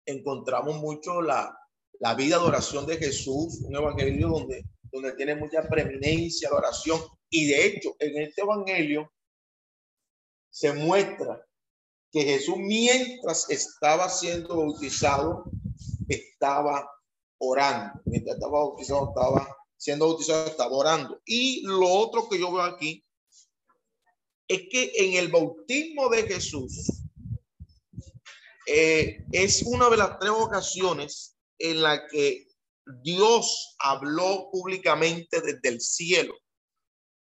encontramos mucho la, la vida de oración de Jesús, un evangelio donde donde tiene mucha preeminencia la oración. Y de hecho, en este evangelio se muestra que Jesús mientras estaba siendo bautizado, estaba orando. Mientras estaba bautizado, estaba siendo bautizado, estaba orando. Y lo otro que yo veo aquí es que en el bautismo de Jesús eh, es una de las tres ocasiones en la que Dios habló públicamente desde el cielo.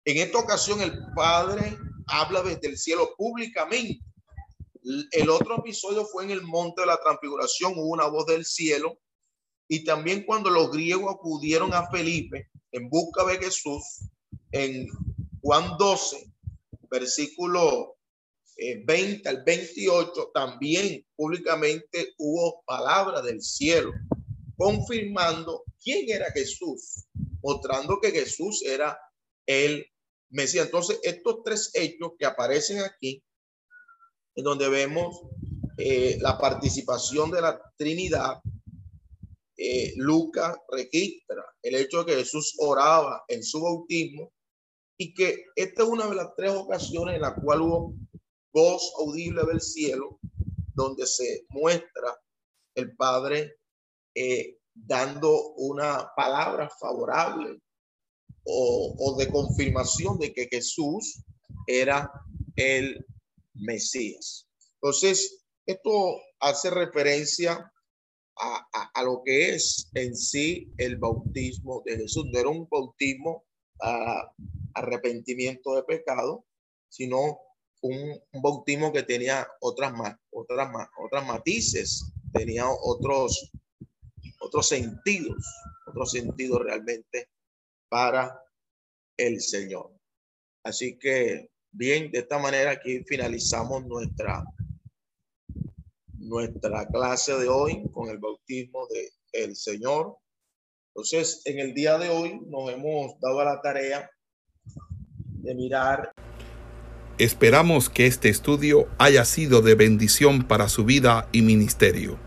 En esta ocasión el Padre habla desde el cielo públicamente. El otro episodio fue en el monte de la transfiguración, hubo una voz del cielo. Y también cuando los griegos acudieron a Felipe en busca de Jesús, en Juan 12, versículo 20 eh, al 28, también públicamente hubo palabra del cielo, confirmando quién era Jesús, mostrando que Jesús era el Mesías. Entonces, estos tres hechos que aparecen aquí, en donde vemos eh, la participación de la Trinidad, eh, Lucas registra el hecho de que Jesús oraba en su bautismo y que esta es una de las tres ocasiones en la cual hubo voz audible del cielo, donde se muestra el Padre eh, dando una palabra favorable o, de confirmación de que Jesús era el Mesías. Entonces, esto hace referencia a, lo que es en sí el bautismo de Jesús. No era un bautismo a arrepentimiento de pecado, sino un, bautismo que tenía otras, otras, otras matices, tenía otros, otros sentidos, otros sentidos realmente para el Señor. Así que, bien, de esta manera aquí finalizamos nuestra, nuestra clase de hoy con el bautismo de el Señor. Entonces, en el día de hoy nos hemos dado la tarea de mirar Esperamos que este estudio haya sido de bendición para su vida y ministerio.